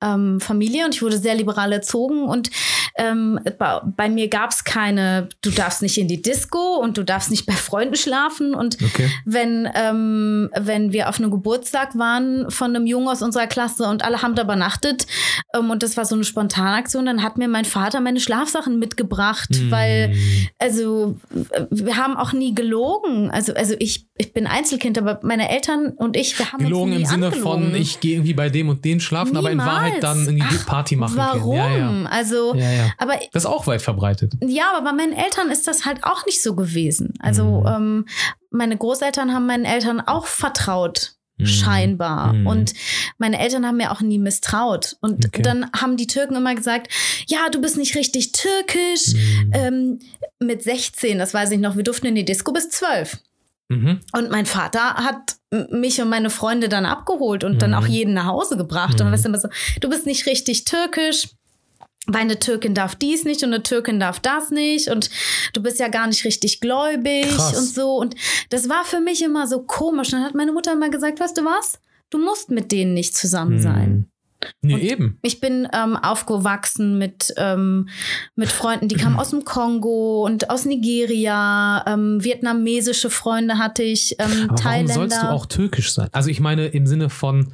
ähm, Familie und ich wurde sehr liberal erzogen und ähm, bei, bei mir gab es keine, du darfst nicht in die Disco und du darfst nicht bei Freunden schlafen und Okay. wenn, ähm, wenn wir auf einem Geburtstag waren von einem Jungen aus unserer Klasse und alle haben da übernachtet ähm, und das war so eine Spontanaktion, dann hat mir mein Vater meine Schlafsachen mitgebracht, Hm. weil also wir haben auch nie gelogen. Also, also ich, ich bin Einzelkind, aber meine Eltern und ich, wir haben Gelogen uns nie im Sinne angelogen. von, ich gehe irgendwie bei dem und den schlafen, aber in Niemals. Wahrheit dann irgendwie Ach, Party machen Warum? Ja, ja. Also, ja, ja. Aber Das ist auch weit verbreitet. ja, aber bei meinen Eltern ist das halt auch nicht so gewesen. Also Mhm. ähm, meine Großeltern haben meinen Eltern auch vertraut. Mhm. Scheinbar. Mhm. Und meine Eltern haben mir auch nie misstraut. Und Okay. dann haben die Türken immer gesagt, ja, du bist nicht richtig türkisch. Mhm. Ähm, mit 16, das weiß ich noch, wir durften in die Disco bis 12. Mhm. Und mein Vater hat mich und meine Freunde dann abgeholt und dann Mhm. auch jeden nach Hause gebracht. Und Mhm. dann ist immer so, du bist nicht richtig türkisch. Weil eine Türkin darf dies nicht und eine Türkin darf das nicht und du bist ja gar nicht richtig gläubig Krass. und so. Und das war für mich immer so komisch. Dann hat meine Mutter immer gesagt, weißt du was? Du musst mit denen nicht zusammen sein. Mhm. Nee, Und- eben. Ich bin ähm, aufgewachsen mit, ähm, mit Freunden, die kamen aus dem Kongo und aus Nigeria. Ähm, vietnamesische Freunde hatte ich, ähm, Aber warum Thailänder. sollst du auch türkisch sein? Also ich meine im Sinne von,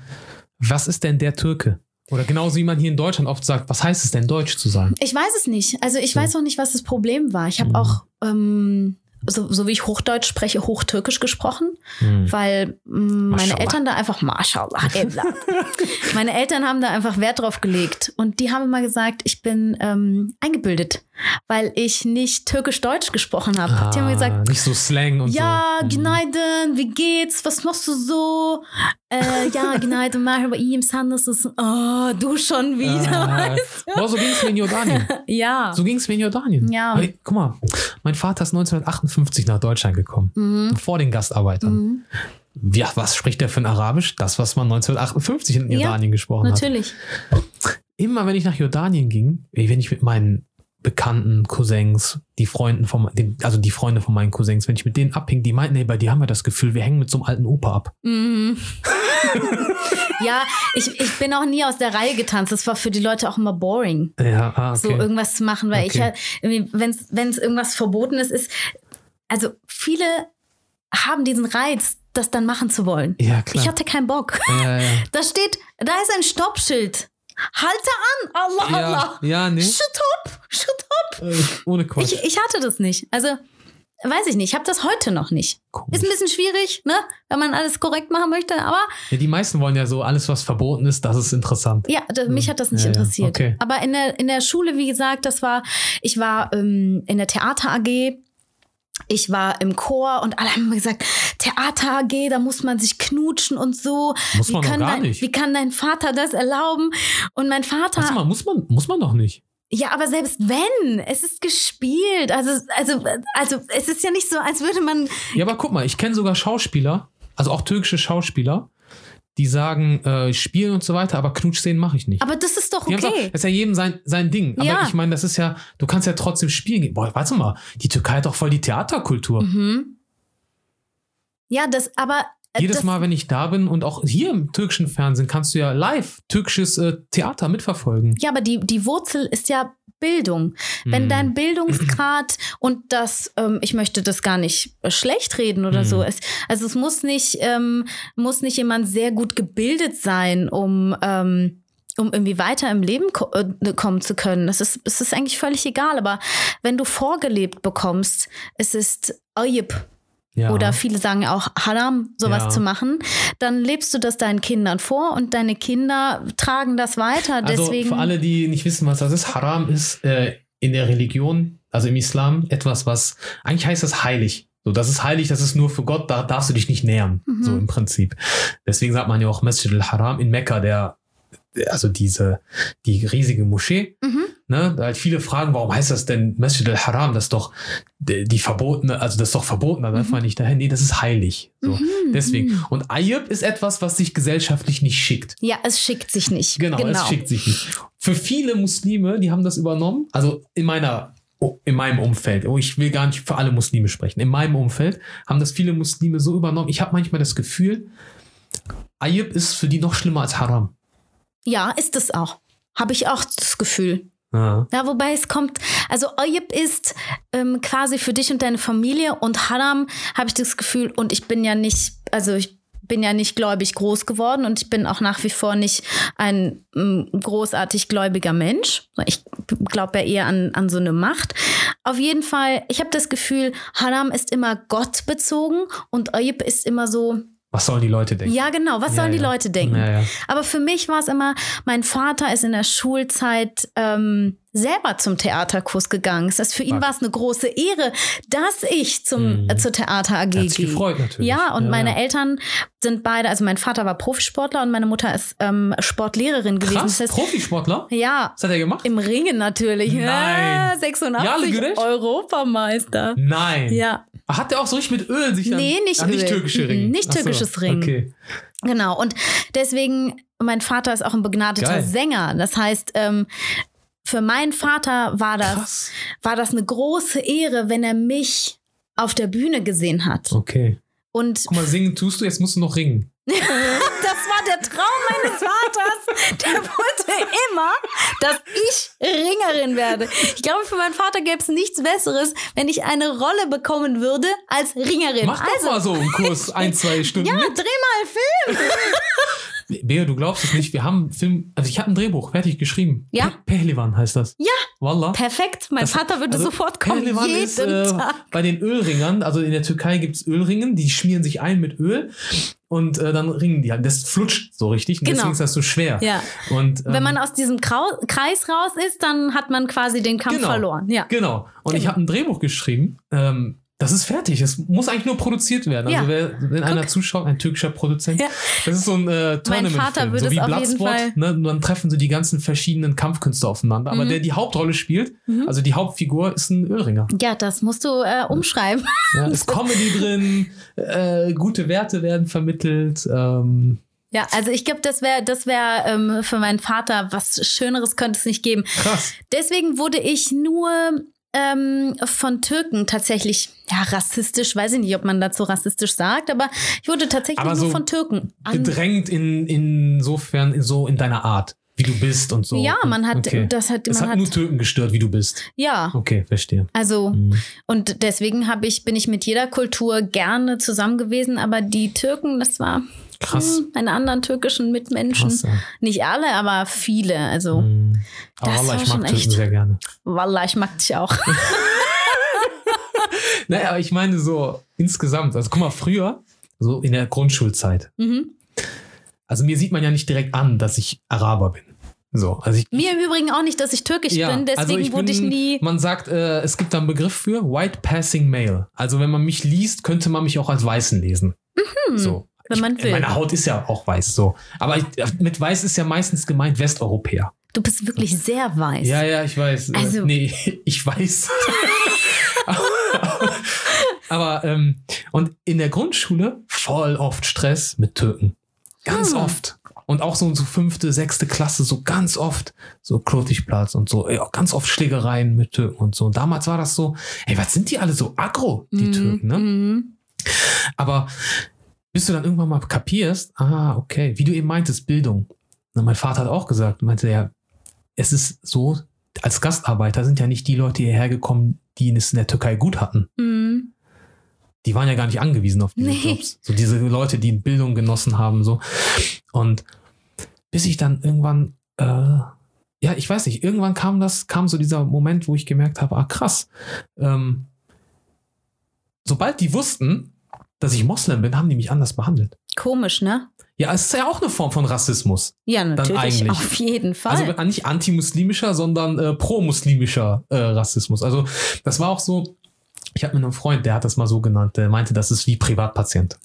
was ist denn der Türke? Oder genauso wie man hier in Deutschland oft sagt, was heißt es denn, deutsch zu sein? Ich weiß es nicht. Also ich So. weiß auch nicht, was das Problem war. Ich habe Mhm. auch, ähm, so, so wie ich Hochdeutsch spreche, Hochtürkisch gesprochen, Hm. weil mm, meine. Eltern da einfach, Mashallah, meine Eltern haben da einfach Wert drauf gelegt. Und die haben immer gesagt, ich bin ähm, eingebildet, weil ich nicht türkisch-deutsch gesprochen habe. die haben Ah, gesagt, nicht so Slang und ja, so. Hm. Gneiden, wie geht's? Was machst du so? Äh, ja, Gneiden, Merhaba, iyiyim, sen nasılsın? Oh, du schon wieder. Ah, boah, so ging es mir in Jordanien. Ja. So ging es mir in Jordanien. Ja. Weil, guck mal, mein Vater ist 1958 nach Deutschland gekommen. Mhm. Vor den Gastarbeitern. Mhm. Ja, was spricht der für ein Arabisch? Das, was man 1958 in Ja, Jordanien gesprochen hat. Natürlich. Immer wenn ich nach Jordanien ging, wenn ich mit meinen bekannten Cousins, die Freunden von, also die Freunde von meinen Cousins, wenn ich mit denen abhing, die meinten, ey, bei dir haben wir das Gefühl, wir hängen mit so einem alten Opa ab. Mhm. ja, ich, ich bin auch nie aus der Reihe getanzt. Das war für die Leute auch immer boring, Ja, ah, so okay. irgendwas zu machen, weil ich Okay. halt, wenn es irgendwas verboten ist, ist, also viele haben diesen Reiz, das dann machen zu wollen. ja, klar. Ich hatte keinen Bock. ja, ja. Da steht, da ist ein Stoppschild. Halte an! Allah, Ja, Allah! ja, nee. Shut up! Shut up! Äh, ohne Quatsch. Ich, ich hatte das nicht. Also, weiß ich nicht. Ich habe das heute noch nicht. Komisch. Ist ein bisschen schwierig, ne? Wenn man alles korrekt machen möchte, aber ja, die meisten wollen ja so, alles, was verboten ist, das ist interessant. ja, da, mich hat das nicht Ja, ja, interessiert. okay. Aber in der, in der Schule, wie gesagt, das war, ich war ähm, in der Theater AG. Ich war im Chor und alle haben mir gesagt, Theater AG, da muss man sich knutschen und so. Muss wie man kann gar dein, nicht. Wie kann dein Vater das erlauben? Und mein Vater. Warte mal, muss man, muss man doch nicht. Ja, aber selbst wenn, es ist gespielt. Also, also, also es ist ja nicht so, als würde man. Ja, aber guck mal, ich kenne sogar Schauspieler, also auch türkische Schauspieler, die sagen, äh, spielen und so weiter, aber Knutschszenen mache ich nicht. Aber das ist doch okay. gesagt, das ist ja jedem sein, sein Ding. Aber Ja. ich meine, das ist ja, du kannst ja trotzdem spielen gehen. Boah, warte mal, die Türkei hat doch voll die Theaterkultur. Mhm. Ja, das, aber. äh, Jedes das, Mal, wenn ich da bin und auch hier im türkischen Fernsehen, kannst du ja live türkisches äh, Theater mitverfolgen. Ja, aber die, die Wurzel ist ja Bildung. Wenn Hm. dein Bildungsgrad und das, ähm, ich möchte das gar nicht äh, schlecht reden oder Hm. so. Es, also es muss nicht, ähm, muss nicht jemand sehr gut gebildet sein, um, ähm, um irgendwie weiter im Leben ko äh, kommen zu können. Das ist, es ist eigentlich völlig egal. Aber wenn du vorgelebt bekommst, es ist Ayib Ja. oder viele sagen auch Haram, sowas Ja. zu machen, dann lebst du das deinen Kindern vor und deine Kinder tragen das weiter. Also Deswegen, für alle, die nicht wissen, was das ist, Haram ist äh, in der Religion, also im Islam, etwas, was eigentlich heißt das heilig. So, das ist heilig, das ist nur für Gott, da darfst du dich nicht nähern, Mhm. so im Prinzip. Deswegen sagt man ja auch Masjid al-Haram in Mekka, der, also diese, die riesige Moschee, Mhm. Ne, da halt viele fragen, warum heißt das denn Masjid al-Haram? Das ist doch die, verbotene, also das ist doch verboten, da darf Mhm. man nicht dahin. Nee, das ist heilig. So, deswegen. Und Ayub ist etwas, was sich gesellschaftlich nicht schickt. Ja, es schickt sich nicht. Genau, es schickt sich nicht. Für viele Muslime, die haben das übernommen, also in meiner in meinem Umfeld, oh, ich will gar nicht für alle Muslime sprechen, in meinem Umfeld haben das viele Muslime so übernommen. Ich habe manchmal das Gefühl, Ayub ist für die noch schlimmer als Haram. Ja, ist es auch. Habe ich auch das Gefühl. Ja. Ja, wobei es kommt, also Oyib ist ähm, quasi für dich und deine Familie und Haram habe ich das Gefühl und ich bin ja nicht, also ich bin ja nicht gläubig groß geworden und ich bin auch nach wie vor nicht ein ähm, großartig gläubiger Mensch. Ich glaube ja eher an, an so eine Macht. Auf jeden Fall, ich habe das Gefühl, Haram ist immer Gott bezogen und Oyib ist immer so, Was sollen die Leute denken? ja genau, was Ja, sollen die ja. Leute denken? Ja. Aber für mich war es immer, mein Vater ist in der Schulzeit ähm, selber zum Theaterkurs gegangen. Das heißt, für ihn war es eine große Ehre, dass ich zum, Mhm. äh, zur Theater AG gehe. gefreut natürlich. Ja, und meine. Eltern sind beide, also mein Vater war Profisportler und meine Mutter ist ähm, Sportlehrerin gewesen. Krass, Das heißt, Profisportler? ja, Was hat er gemacht? im Ringen natürlich. Nein. Ja, Ja, 86 Güreş? Europameister. Nein. Ja, Hat der auch so richtig mit Öl sich dann... Nee, nicht Ach, nicht Öl. türkische Mhm, Ringe. nicht so, türkisches Ring. Okay. Genau, und deswegen, mein Vater ist auch ein begnadeter Geil. Sänger. Das heißt, ähm, für meinen Vater war das, Krass. war das eine große Ehre, wenn er mich auf der Bühne gesehen hat. Okay. Und Guck mal, singen tust du, jetzt musst du noch ringen. der Traum meines Vaters. Der wollte immer, dass ich Ringerin werde. Ich glaube, für meinen Vater gäbe es nichts Besseres, wenn ich eine Rolle bekommen würde als Ringerin. Mach doch also, mal so einen Kurs, ein, zwei Stunden. ja, mit. dreh mal einen Film. Bea, du glaubst es nicht, wir haben einen Film, also ich habe ein Drehbuch fertig geschrieben. Ja. Pe Pehlivan heißt das. Ja. Wallah. Perfekt, mein Das- Vater würde also sofort kommen. Pehlivan jeden ist äh, Tag. bei den Ölringern, also in der Türkei gibt es Ölringen, die schmieren sich ein mit Öl und äh, dann ringen die halt. Das flutscht so richtig und Genau. deswegen ist das so schwer. Ja. Und, ähm, Wenn man aus diesem Krau Kreis raus ist, dann hat man quasi den Kampf Genau. verloren. Ja. Genau. Und ich Genau. habe ein Drehbuch geschrieben. Ähm, das ist fertig. Es muss eigentlich nur produziert werden. Also Ja. wer, wenn einer zuschaut, ein türkischer Produzent, Ja. das ist so ein äh, Tournament Vater würde so wie es auf jeden Bloodsport. Fall- Ne? Dann treffen so die ganzen verschiedenen Kampfkünste aufeinander. Aber Mhm. der die Hauptrolle spielt, also die Hauptfigur, ist ein Ölringer. Ja, das musst du äh, umschreiben. Ja, ist Comedy drin, äh, gute Werte werden vermittelt. Ähm, Ja, also ich glaube, das wäre das wär, ähm, für meinen Vater was Schöneres könnte es nicht geben. krass. Deswegen wurde ich nur ähm, von Türken tatsächlich, ja, rassistisch, weiß ich nicht, ob man dazu rassistisch sagt, aber ich wurde tatsächlich Aber nur so von Türken Gedrängt in, insofern, in so in deiner Art, wie du bist und so. Ja, man hat, Okay. das hat, Es man hat hat, nur Türken gestört, wie du bist. ja, Okay, verstehe. also Mhm. Und deswegen habe ich, bin ich mit jeder Kultur gerne zusammen gewesen, aber die Türken, das war Krass. hm, meine anderen türkischen Mitmenschen. Krass, ja. Nicht alle, aber viele. Also, Mhm. Aber Das Wallah, war ich mag schon Türken echt- sehr gerne. Wallah, ich mag dich auch. Naja, aber ich meine so insgesamt. Also guck mal, früher, so in der Grundschulzeit. mhm. Also mir sieht man ja nicht direkt an, dass ich Araber bin. So, also ich, Mir im Übrigen auch nicht, dass ich türkisch ja, bin, deswegen also wurde ich bin- nie. Man sagt, äh, es gibt da einen Begriff für White Passing Male. Also wenn man mich liest, könnte man mich auch als Weißen lesen. So. Wenn man will. Meine Haut ist ja auch weiß, so. Aber ich, mit weiß ist ja meistens gemeint Westeuropäer. Du bist wirklich sehr weiß. Ja, ja, ich weiß. Also- nee, ich weiß. Aber, ähm, und in der Grundschule voll oft Stress mit Türken. Ganz Hm. oft. Und auch so, so fünfte, sechste Klasse, so ganz oft. So Klotigplatz und so. Ja, ganz oft Schlägereien mit Türken und so. Und damals war das so, ey, was sind die alle so aggro, die Mhm, Türken, ne? mhm. Aber bis du dann irgendwann mal kapierst, ah, okay, wie du eben meintest, Bildung. Na, mein Vater hat auch gesagt, meinte er, es ist so, als Gastarbeiter sind ja nicht die Leute hierher gekommen, die es in der Türkei gut hatten. Mhm. Die waren ja gar nicht angewiesen auf diese Nee. Jobs. So diese Leute, die Bildung genossen haben, so. Und bis ich dann irgendwann, äh, ja, ich weiß nicht, irgendwann kam das, kam so dieser Moment, wo ich gemerkt habe, ah, krass. Ähm, sobald die wussten, dass ich Moslem bin, haben die mich anders behandelt. Komisch, ne? Ja, es ist ja auch eine Form von Rassismus. Ja, natürlich. eigentlich. Auf jeden Fall. Also nicht antimuslimischer, sondern äh, pro-muslimischer äh, Rassismus. Also das war auch so, ich habe mit einem Freund, der hat das mal so genannt, der meinte, das ist wie Privatpatient.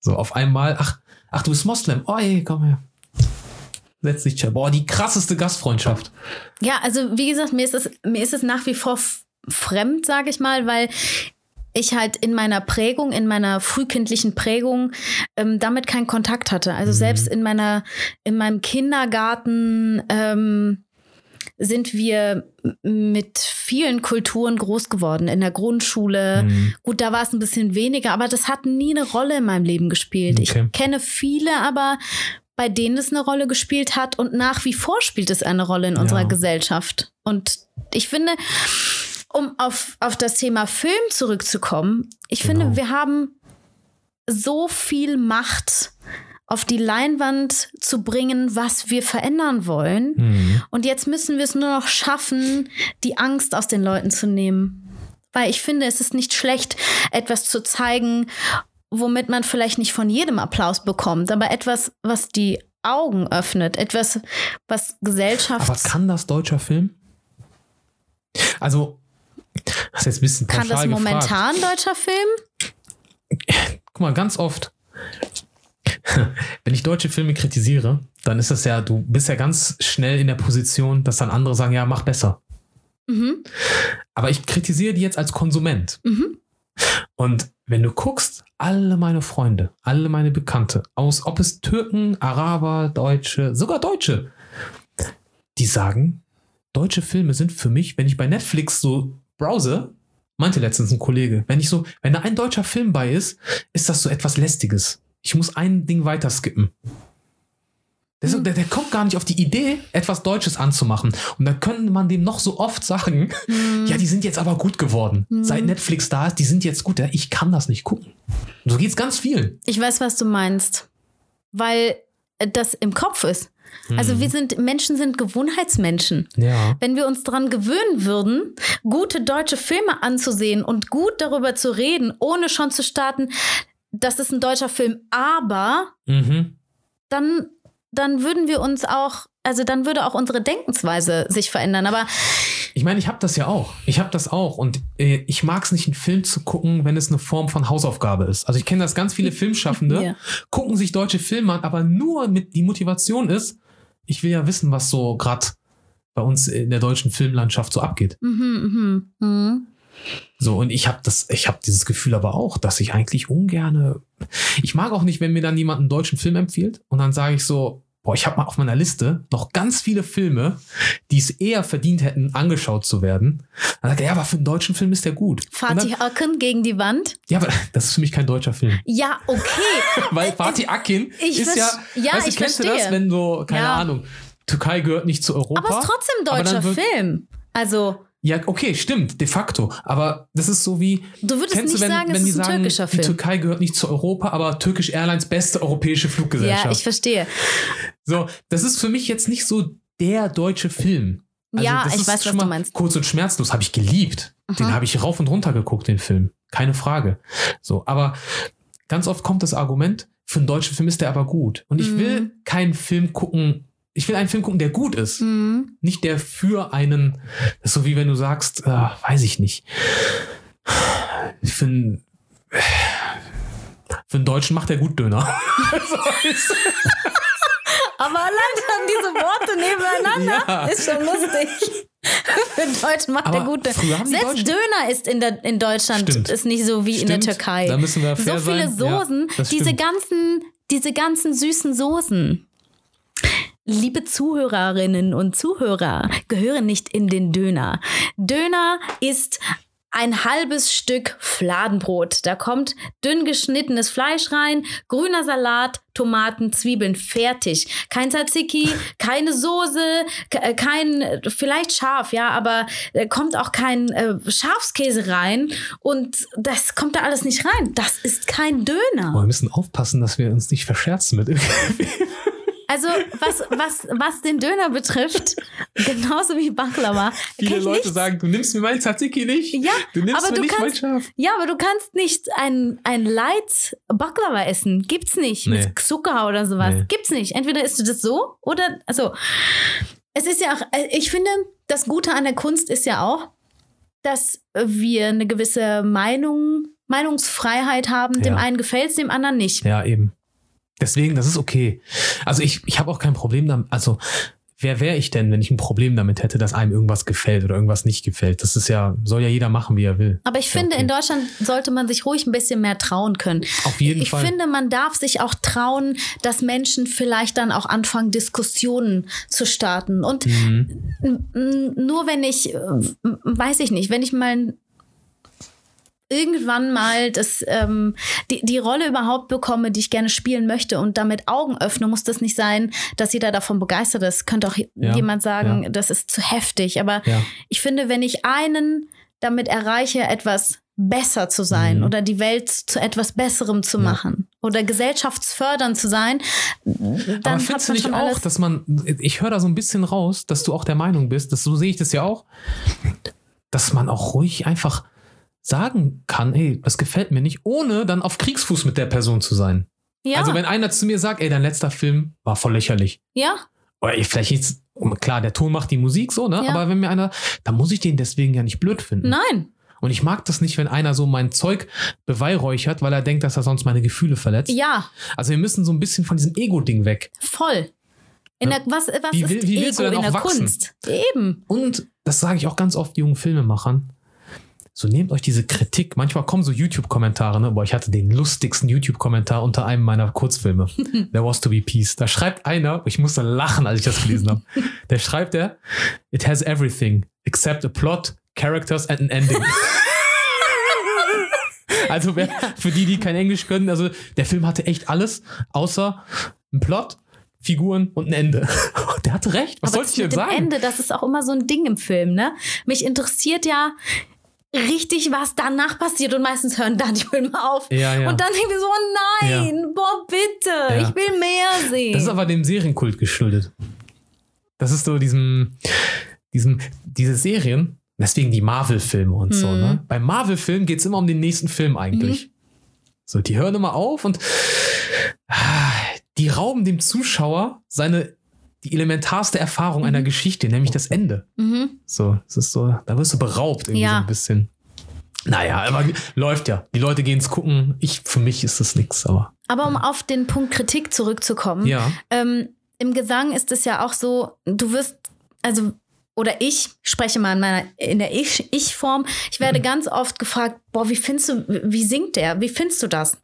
So auf einmal, ach, ach, du bist Moslem. Oh, ey, komm her. setzt sich Chad. Boah, die krasseste Gastfreundschaft. Ja, also wie gesagt, mir ist es, mir ist es nach wie vor fremd, sage ich mal, weil ich halt in meiner Prägung, in meiner frühkindlichen Prägung ähm, damit keinen Kontakt hatte. Also mhm. selbst in meiner, in meinem Kindergarten ähm, sind wir mit vielen Kulturen groß geworden. In der Grundschule, mhm. gut, da war es ein bisschen weniger, aber das hat nie eine Rolle in meinem Leben gespielt. Okay. Ich kenne viele, aber bei denen es eine Rolle gespielt hat und nach wie vor spielt es eine Rolle in unserer ja. Gesellschaft. Und ich finde, um auf, auf das Thema Film zurückzukommen, ich genau. finde, wir haben so viel Macht auf die Leinwand zu bringen, was wir verändern wollen. Mhm. Und jetzt müssen wir es nur noch schaffen, die Angst aus den Leuten zu nehmen. Weil ich finde, es ist nicht schlecht, etwas zu zeigen, womit man vielleicht nicht von jedem Applaus bekommt, aber etwas, was die Augen öffnet, etwas, was Gesellschaft. Aber kann das deutscher Film? Also, das ist jetzt ein bisschen Kann das momentan gefragt. deutscher Film? Guck mal, ganz oft wenn ich deutsche Filme kritisiere, dann ist das ja, du bist ja ganz schnell in der Position, dass dann andere sagen, ja, mach besser. Mhm. Aber ich kritisiere die jetzt als Konsument. Mhm. Und wenn du guckst, alle meine Freunde, alle meine Bekannte, aus, ob es Türken, Araber, Deutsche, sogar Deutsche, die sagen, deutsche Filme sind für mich, wenn ich bei Netflix so browse, meinte letztens ein Kollege, wenn ich so, wenn da ein deutscher Film bei ist, ist das so etwas Lästiges. Ich muss ein Ding weiter skippen. Der, hm. der, der, kommt gar nicht auf die Idee, etwas Deutsches anzumachen. Und dann könnte man dem noch so oft sagen, hm. ja, die sind jetzt aber gut geworden. Hm. Seit Netflix da ist, die sind jetzt gut. Ja, ich kann das nicht gucken. Und so geht es ganz viel. Ich weiß, was du meinst. Weil das im Kopf ist. Also hm. wir sind, Menschen sind Gewohnheitsmenschen. Ja. Wenn wir uns daran gewöhnen würden, gute deutsche Filme anzusehen und gut darüber zu reden, ohne schon zu starten, das ist ein deutscher Film, aber mhm. dann, dann würden wir uns auch, also dann würde auch unsere Denkensweise sich verändern. Aber ich meine, ich habe das ja auch. Ich habe das auch. Und äh, ich mag es nicht, einen Film zu gucken, wenn es eine Form von Hausaufgabe ist. Also ich kenne das ganz viele Filmschaffende, ja. gucken sich deutsche Filme an, aber nur mit die Motivation ist, ich will ja wissen, was so gerade bei uns in der deutschen Filmlandschaft so abgeht. Mhm, mh, mh. So, und ich habe das, ich habe dieses Gefühl aber auch, dass ich eigentlich ungerne. Ich mag auch nicht, wenn mir dann jemand einen deutschen Film empfiehlt und dann sage ich so, boah, ich habe mal auf meiner Liste noch ganz viele Filme, die es eher verdient hätten, angeschaut zu werden. Dann sagt er, ja, aber für einen deutschen Film ist der gut. Fatih Akin gegen die Wand? Ja, aber das ist für mich kein deutscher Film. Ja, okay. Weil Fatih Akin ich ist ja, ja, weißt, ich kennst verstehe. du das, wenn so, keine ja. Ahnung, Türkei gehört nicht zu Europa. Aber es ist trotzdem deutscher Film. Also ja, okay, stimmt, de facto. Aber das ist so wie. Du würdest nicht du, wenn, sagen, wenn es ist ein sagen, türkischer Film. Die Türkei gehört nicht zu Europa, aber Turkish Airlines beste europäische Fluggesellschaft. Ja, ich verstehe. So, das ist für mich jetzt nicht so der deutsche Film. Also ja, ich weiß, was du meinst. Kurz und schmerzlos habe ich geliebt. Aha. Den habe ich rauf und runter geguckt, den Film. Keine Frage. So, aber ganz oft kommt das Argument, für einen deutschen Film ist der aber gut. Und ich mhm. will keinen Film gucken, ich will einen Film gucken, der gut ist. Mhm. Nicht der für einen, das ist so wie wenn du sagst, äh, weiß ich nicht. Für einen, für einen Deutschen macht der gut Döner. Aber allein schon diese Worte nebeneinander ja. ist schon lustig. Für einen Deutschen macht der gut Döner. Selbst Döner ist in, der, in Deutschland stimmt. ist nicht so wie stimmt. in der Türkei. Da müssen wir fair so viele sein. Soßen, ja, diese ganzen, diese ganzen süßen Soßen. Liebe Zuhörerinnen und Zuhörer, gehören nicht in den Döner. Döner ist ein halbes Stück Fladenbrot. Da kommt dünn geschnittenes Fleisch rein, grüner Salat, Tomaten, Zwiebeln, fertig. Kein Tzatziki, keine Soße, äh, kein, vielleicht scharf, ja, aber äh, kommt auch kein äh, Schafskäse rein und das kommt da alles nicht rein. Das ist kein Döner. Boah, wir müssen aufpassen, dass wir uns nicht verscherzen mit irgendwie. Also was, was, was den Döner betrifft, genauso wie Baklava. Viele Leute nichts. sagen, du nimmst mir mein Tzatziki nicht. Ja, du nimmst aber mir du nicht kannst, mein Schaf. Ja, aber du kannst nicht ein, ein Light Baklava essen. Gibt's nicht. Nee. Mit Zucker oder sowas. Nee. Gibt's nicht. Entweder isst du das so oder, also, es ist ja auch, äh, ich finde, das Gute an der Kunst ist ja auch, dass wir eine gewisse Meinung, Meinungsfreiheit haben. Ja. Dem einen gefällt es, dem anderen nicht. Ja, eben. Deswegen, das ist okay. Also ich, ich habe auch kein Problem damit. Also wer wäre ich denn, wenn ich ein Problem damit hätte, dass einem irgendwas gefällt oder irgendwas nicht gefällt? Das ist ja, soll ja jeder machen, wie er will. Aber ich finde, okay. in Deutschland sollte man sich ruhig ein bisschen mehr trauen können. Auf jeden ich Fall. finde, man darf sich auch trauen, dass Menschen vielleicht dann auch anfangen, Diskussionen zu starten. Und Mhm. nur wenn ich, äh, weiß ich nicht, wenn ich mal irgendwann mal das, ähm, die, die Rolle überhaupt bekomme, die ich gerne spielen möchte und damit Augen öffne, muss das nicht sein, dass jeder davon begeistert ist. Könnte auch Ja, jemand sagen, ja. das ist zu heftig. Aber Ja. ich finde, wenn ich einen damit erreiche, etwas besser zu sein Mhm. oder die Welt zu etwas Besserem zu machen oder gesellschaftsfördernd zu sein, dann Aber findest du man nicht schon auch, dass man, ich höre da so ein bisschen raus, dass du auch der Meinung bist, dass so sehe ich das ja auch, dass man auch ruhig einfach sagen kann, ey, das gefällt mir nicht, ohne dann auf Kriegsfuß mit der Person zu sein. ja, Also wenn einer zu mir sagt, ey, dein letzter Film war voll lächerlich. ja, Oder ey, vielleicht jetzt, klar, der Ton macht die Musik so, ne? Ja. Aber wenn mir einer, dann muss ich den deswegen ja nicht blöd finden. nein, Und ich mag das nicht, wenn einer so mein Zeug beweihräuchert, weil er denkt, dass er sonst meine Gefühle verletzt. ja, Also wir müssen so ein bisschen von diesem Ego-Ding weg. voll. In der, was was Wie ist wie willst du Ego denn in der wachsen? Kunst? Eben. Und das sage ich auch ganz oft jungen Filmemachern. So nehmt euch diese Kritik. Manchmal kommen so YouTube-Kommentare, ne? Boah, ich hatte den lustigsten YouTube-Kommentar unter einem meiner Kurzfilme. There was to be peace. Da schreibt einer, ich musste lachen, als ich das gelesen habe. Der schreibt er, it has everything except a plot, characters and an ending. also wer, für die, die kein Englisch können, also der Film hatte echt alles, außer ein Plot, Figuren und ein Ende. Der hatte recht. Was soll ich denn sagen? Ende, das ist auch immer so ein Ding im Film, ne? Mich interessiert ja richtig, was danach passiert und meistens hören dann die Filme auf. Ja, ja. Und dann denke ich so, oh nein, boah, bitte, Ja. ich will mehr sehen. Das ist aber dem Serienkult geschuldet. Das ist so diesem, diesem, diese Serien, deswegen die Marvel-Filme und so, Mhm. ne? Bei Marvel-Filmen geht es immer um den nächsten Film eigentlich. So, die hören immer auf und ah, die rauben dem Zuschauer seine, die elementarste Erfahrung einer Geschichte, nämlich das Ende. mhm. So, es ist so, da wirst du beraubt irgendwie Ja. so ein bisschen. Naja, aber läuft ja. Die Leute gehen es gucken. Ich, für mich ist das nichts, aber. Aber um auf den Punkt Kritik zurückzukommen, Ja. ähm, im Gesang ist es ja auch so, du wirst, also, oder ich spreche mal in, meiner, in der Ich- Ich-Form, ich werde ganz oft gefragt, boah, wie findest du, wie singt der? Wie findest du das?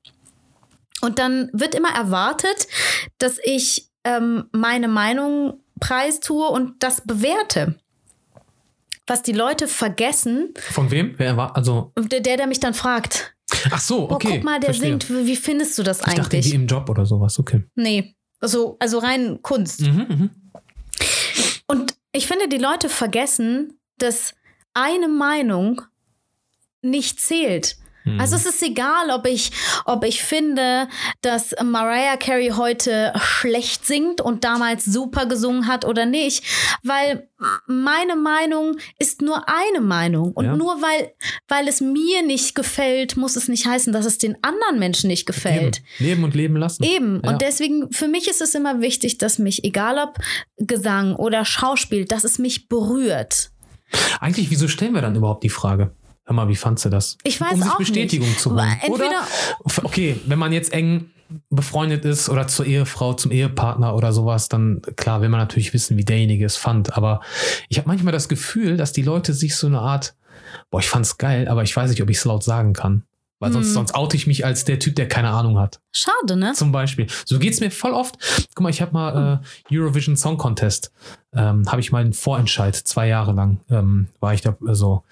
Und dann wird immer erwartet, dass ich ähm, meine Meinung preistue und das bewerte. Was die Leute vergessen, Von wem? Wer war? Also, der, der mich dann fragt, ach so, boah, okay. guck mal, der verstehe. singt, wie findest du das Ich dachte, eigentlich? die im Job oder sowas, okay. nee, also, also rein Kunst. Mhm, mhm. Und ich finde, die Leute vergessen, dass eine Meinung nicht zählt. Also es ist egal, ob ich, ob ich finde, dass Mariah Carey heute schlecht singt und damals super gesungen hat oder nicht, weil meine Meinung ist nur eine Meinung und Ja. nur weil, weil es mir nicht gefällt, muss es nicht heißen, dass es den anderen Menschen nicht gefällt. Eben. Leben und leben lassen. Eben. Ja. Und deswegen, für mich ist es immer wichtig, dass mich, egal ob Gesang oder Schauspiel, dass es mich berührt. Eigentlich, wieso stellen wir dann überhaupt die Frage? Hör mal, wie fandst du das? Ich weiß um sich auch Bestätigung nicht. zu holen. Entweder- Oder, okay, wenn man jetzt eng befreundet ist oder zur Ehefrau, zum Ehepartner oder sowas, dann klar will man natürlich wissen, wie derjenige es fand. Aber ich habe manchmal das Gefühl, dass die Leute sich so eine Art, boah, ich fand's geil, aber ich weiß nicht, ob ich es laut sagen kann. Weil sonst, Hm. sonst oute ich mich als der Typ, der keine Ahnung hat. Schade, ne? Zum Beispiel. So geht's mir voll oft. Guck mal, ich habe mal äh, Eurovision Song Contest, ähm, habe ich mal einen Vorentscheid, zwei Jahre lang ähm, war ich da äh, so,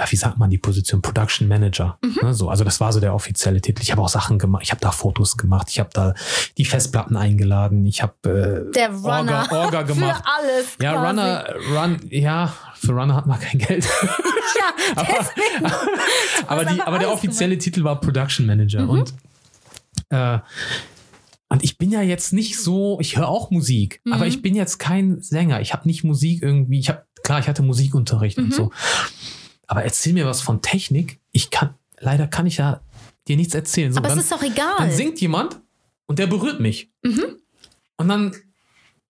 ja, wie sagt man die Position? Production Manager. Ne, so, also das war so der offizielle Titel. Ich habe auch Sachen gemacht, ich habe da Fotos gemacht, ich habe da die Festplatten eingeladen, ich habe äh, Der Runner. Orga, Orga gemacht. Für alles. Ja, quasi. Runner, Run, ja, für Runner hat man kein Geld. Ja, deswegen. aber, die, aber aber der offizielle Titel war Production Manager. Und, äh, und ich bin ja jetzt nicht so, ich höre auch Musik, Mhm. aber ich bin jetzt kein Sänger. Ich habe nicht Musik irgendwie, ich habe, klar, ich hatte Musikunterricht Mhm. und so. Aber erzähl mir was von Technik. Ich kann, leider kann ich ja dir nichts erzählen. So, Aber dann, es ist doch egal. dann singt jemand und der berührt mich. Mhm. Und dann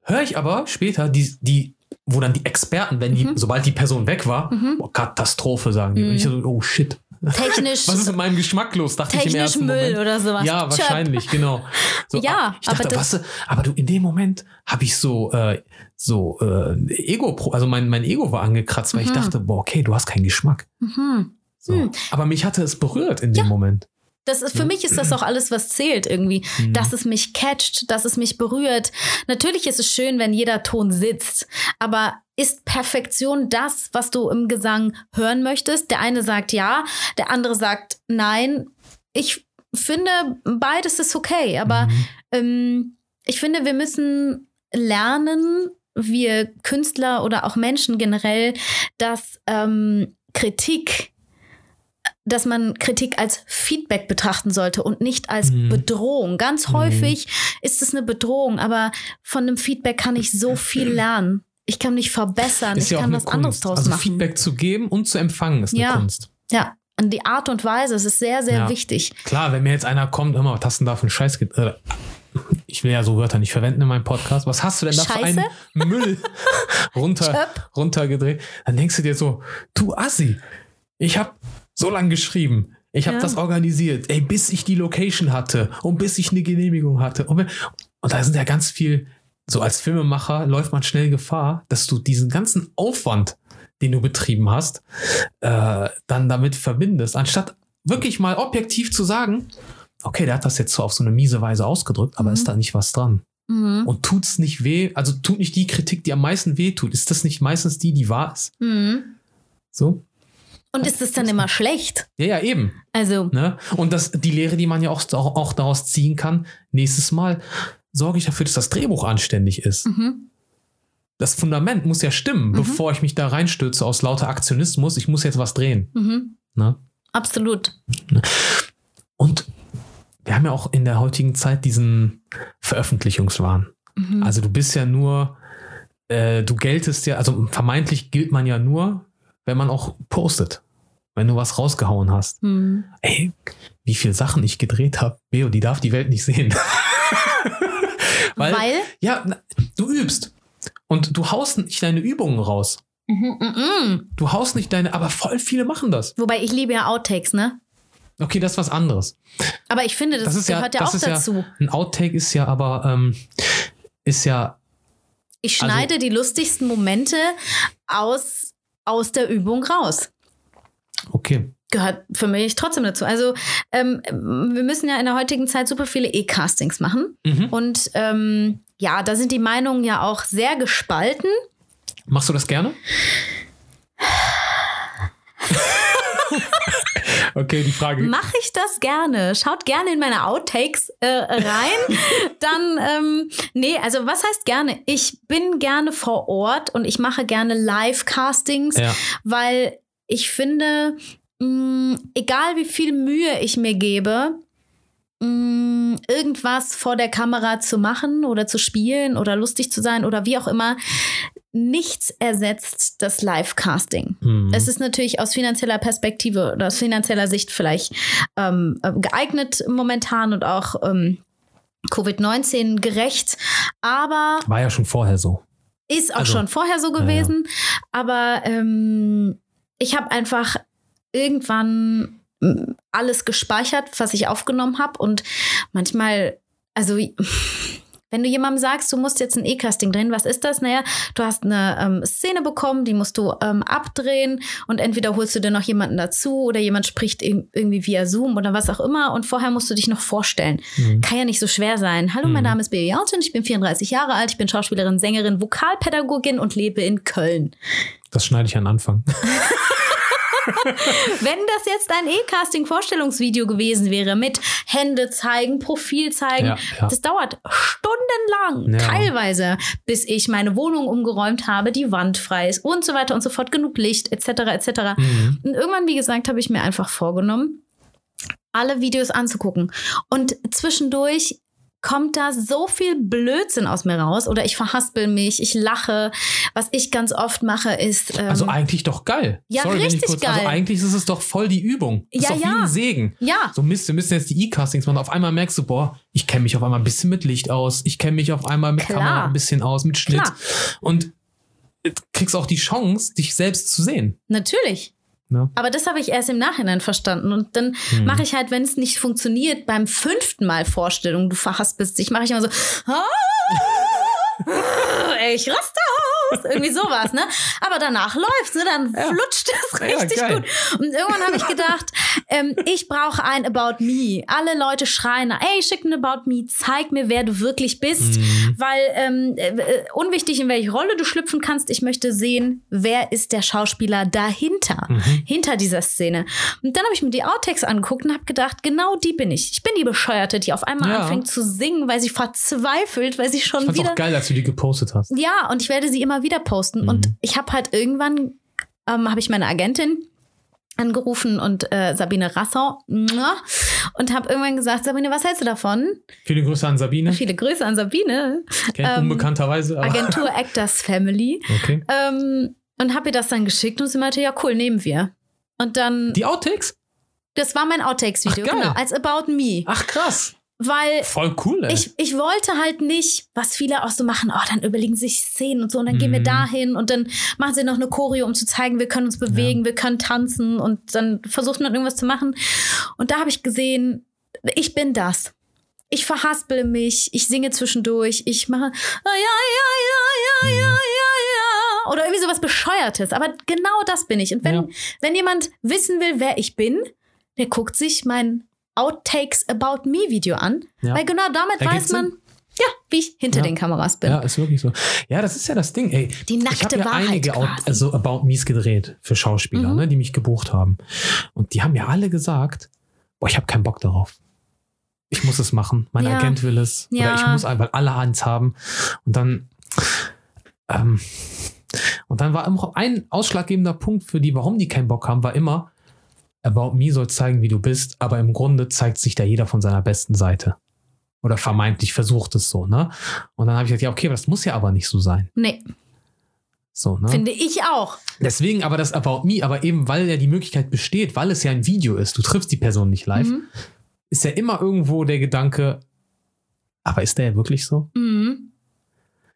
höre ich aber später die, die, wo dann die Experten, wenn die, Mhm. sobald die Person weg war, Mhm. boah, Katastrophe sagen die. Und ich so, oh shit. Technisch. Was ist mit meinem Geschmack los? Dachte ich im ersten Müll Moment. oder sowas. Ja, Chöp. wahrscheinlich, genau. So, Ja, ich dachte, aber das- was, aber du, in dem Moment habe ich so, äh, so äh, Ego, also mein, mein Ego war angekratzt, weil ich Mhm. dachte, boah, okay, du hast keinen Geschmack. Mhm. So. Hm. Aber mich hatte es berührt in dem Moment. Das ist, für mich ist das auch alles, was zählt irgendwie. Mhm. Dass es mich catcht, dass es mich berührt. Natürlich ist es schön, wenn jeder Ton sitzt. Aber ist Perfektion das, was du im Gesang hören möchtest? Der eine sagt ja, der andere sagt nein. Ich finde, beides ist okay. Aber Mhm. ähm, ich finde, wir müssen lernen, wir Künstler oder auch Menschen generell, dass ähm, Kritik, dass man Kritik als Feedback betrachten sollte und nicht als Mhm. Bedrohung. Ganz Mhm. häufig ist es eine Bedrohung, aber von einem Feedback kann ich so viel lernen. Ich kann mich verbessern, Ist ich ja kann was anderes Kunst. draus Also machen. Feedback zu geben und zu empfangen ist eine Ja. Kunst. Ja, und die Art und Weise, es ist sehr, sehr Ja. wichtig. Klar, wenn mir jetzt einer kommt, immer, was hast du denn da für einen Scheiß? Äh, ich will ja so Wörter nicht verwenden in meinem Podcast. Was hast du denn da für einen Scheiße? Müll runter, runtergedreht? Dann denkst du dir so, du Assi, ich habe so lange geschrieben. Ich habe Ja. das organisiert, ey, bis ich die Location hatte und bis ich eine Genehmigung hatte. Und, und da sind ja ganz viel, so als Filmemacher läuft man schnell Gefahr, dass du diesen ganzen Aufwand, den du betrieben hast, äh, dann damit verbindest, anstatt wirklich mal objektiv zu sagen, okay, der hat das jetzt so auf so eine miese Weise ausgedrückt, aber Mhm. ist da nicht was dran? Mhm. Und tut's nicht weh? Also tut nicht die Kritik, die am meisten weh tut? Ist das nicht meistens die, die wahr ist? Mhm. So? Und ist es dann immer schlecht? Ja, ja, eben. Also, Ne? Und das, die Lehre, die man ja auch, auch, daraus ziehen kann, nächstes Mal sorge ich dafür, dass das Drehbuch anständig ist. mhm. Das Fundament muss ja stimmen, bevor ich mich da reinstürze aus lauter Aktionismus. Ich muss jetzt was drehen. Mhm. Ne? absolut. Und wir haben ja auch in der heutigen Zeit diesen Veröffentlichungswahn. Mhm. Also du bist ja nur, äh, du geltest ja, also vermeintlich gilt man ja nur, wenn man auch postet. Wenn du was rausgehauen hast. Mhm. Ey, wie viele Sachen ich gedreht habe, Beo, die darf die Welt nicht sehen. Weil, Weil? ja, du übst. Und du haust nicht deine Übungen raus. Mhm, mhm. Du haust nicht deine, aber voll viele machen das. Wobei ich liebe ja Outtakes, ne? Okay, das ist was anderes. Aber ich finde, das, Das ist ja, gehört ja, das auch dazu. ja, ein Outtake ist ja aber, ähm, ist ja, Ich also- schneide die lustigsten Momente aus, aus der Übung raus. okay. Gehört für mich trotzdem dazu. Also, ähm, wir müssen ja in der heutigen Zeit super viele E-Castings machen. Mhm. Und ähm, ja, da sind die Meinungen ja auch sehr gespalten. Machst du das gerne? okay, die Frage. Mache ich das gerne? Schaut gerne in meine Outtakes äh, rein. Dann, ähm, nee, also was heißt gerne? Ich bin gerne vor Ort und ich mache gerne Live-Castings, Ja. weil ich finde, mh, egal wie viel Mühe ich mir gebe, mh, irgendwas vor der Kamera zu machen oder zu spielen oder lustig zu sein oder wie auch immer, nichts ersetzt das Live-Casting. Mhm. Es ist natürlich aus finanzieller Perspektive oder aus finanzieller Sicht vielleicht ähm, äh, geeignet momentan und auch ähm, Covid-19 gerecht, aber War ja schon vorher so. ist auch Also, schon vorher so gewesen. Aber ähm, ich habe einfach irgendwann mm, alles gespeichert, was ich aufgenommen habe und manchmal, also wenn du jemandem sagst, du musst jetzt ein E-Casting drehen, was ist das? Naja, du hast eine ähm, Szene bekommen, die musst du ähm, abdrehen und entweder holst du dir noch jemanden dazu oder jemand spricht ir- irgendwie via Zoom oder was auch immer und vorher musst du dich noch vorstellen. Mhm. Kann ja nicht so schwer sein. Hallo, mein Mhm. Name ist Baby Jartin, ich bin 34 Jahre alt, ich bin Schauspielerin, Sängerin, Vokalpädagogin und lebe in Köln. Das schneide ich an Anfang. Wenn das jetzt ein E-Casting-Vorstellungsvideo gewesen wäre mit Hände zeigen, Profil zeigen, Ja, ja. das dauert stundenlang, Ja. teilweise, bis ich meine Wohnung umgeräumt habe, die Wand frei ist und so weiter und so fort, genug Licht etc. etc. Mhm. Und irgendwann, wie gesagt, habe ich mir einfach vorgenommen, alle Videos anzugucken. Und zwischendurch kommt da so viel Blödsinn aus mir raus oder ich verhaspel mich, ich lache. Was ich ganz oft mache, ist. Ähm, Also eigentlich doch geil. Ja, ich richtig kurz, Also geil. eigentlich ist es doch voll die Übung. Das Ja, ist doch wie ja. ein Segen. ja, So Mist, wir müssen jetzt die E-Castings machen. Auf einmal merkst du, boah, ich kenne mich auf einmal ein bisschen mit Licht aus. Ich kenne mich auf einmal mit Klar. Kamera ein bisschen aus, mit Schnitt. Klar. Und du kriegst auch die Chance, dich selbst zu sehen. natürlich. Ne? Aber das habe ich erst im Nachhinein verstanden. Und dann Hm. mache ich halt, wenn es nicht funktioniert, beim fünften Mal Vorstellung, du verhaspelst dich, mache ich immer so, "Ah, ich raste aus. Irgendwie sowas, ne? Aber danach läuft's, ne? Dann Ja. flutscht das Ja, richtig geil. gut. Und irgendwann habe ich gedacht, ähm, ich brauche ein About Me. Alle Leute schreien, ey, schick ein About Me, zeig mir, wer du wirklich bist. Mhm. Weil ähm, äh, unwichtig, in welche Rolle du schlüpfen kannst, ich möchte sehen, wer ist der Schauspieler dahinter, Mhm. hinter dieser Szene. Und dann habe ich mir die Outtakes angeguckt und habe gedacht, genau die bin ich. Ich bin die Bescheuerte, die auf einmal Ja. anfängt zu singen, weil sie verzweifelt, weil sie schon Ich wieder auch geil, als du die gepostet hast. ja, und ich werde sie immer wieder posten. Und Mhm. ich habe halt irgendwann, ähm, habe ich meine Agentin angerufen und äh, Sabine Rassau und habe irgendwann gesagt, Sabine, was hältst du davon? Viele Grüße an Sabine. Viele Grüße an Sabine, Kennt ähm, unbekannterweise. Aber Agentur Actors Family. okay. Ähm, und habe ihr das dann geschickt und sie meinte, ja cool, nehmen wir. Und dann, Die Outtakes? das war mein Outtakes-Video, genau, als About Me. Ach krass. Weil Voll cool, ey. ich, ich wollte halt nicht, was viele auch so machen, oh, dann überlegen sich Szenen und so und dann gehen wir Mhm. dahin und dann machen sie noch eine Choreo, um zu zeigen, wir können uns bewegen, wir können tanzen und dann versucht man irgendwas zu machen. Und da habe ich gesehen, ich bin das. Ich verhaspel mich, ich singe zwischendurch, ich mache ah, ja, ja, ja, ja, ja, ja, ja. Oder irgendwie sowas Bescheuertes. Aber genau das bin ich. Und wenn, Ja. wenn jemand wissen will, wer ich bin, der guckt sich mein Outtakes About Me Video an. Ja. Weil genau damit Da weiß man, ja, wie ich hinter Ja. den Kameras bin. Ja, ist wirklich so. Ja, das ist ja das Ding, ey. Die ich nackte habe ja Wahrheit einige also About Me's gedreht für Schauspieler, Mhm. ne, die mich gebucht haben. Und die haben mir alle gesagt, boah, ich habe keinen Bock darauf. Ich muss es machen. Mein Ja. Agent will es. Ja. Oder ich muss einfach alle eins haben. Und dann, ähm, und dann war immer ein ausschlaggebender Punkt für die, warum die keinen Bock haben, war immer, About Me soll zeigen, wie du bist, aber im Grunde zeigt sich da jeder von seiner besten Seite. Oder vermeintlich versucht es so, ne? Und dann habe ich gesagt, ja, okay, aber das muss ja aber nicht so sein. Nee, So, ne? finde ich auch. Deswegen aber das About Me, aber eben weil ja die Möglichkeit besteht, weil es ja ein Video ist, du triffst die Person nicht live, Mhm. ist ja immer irgendwo der Gedanke, aber ist der ja wirklich so? Mhm.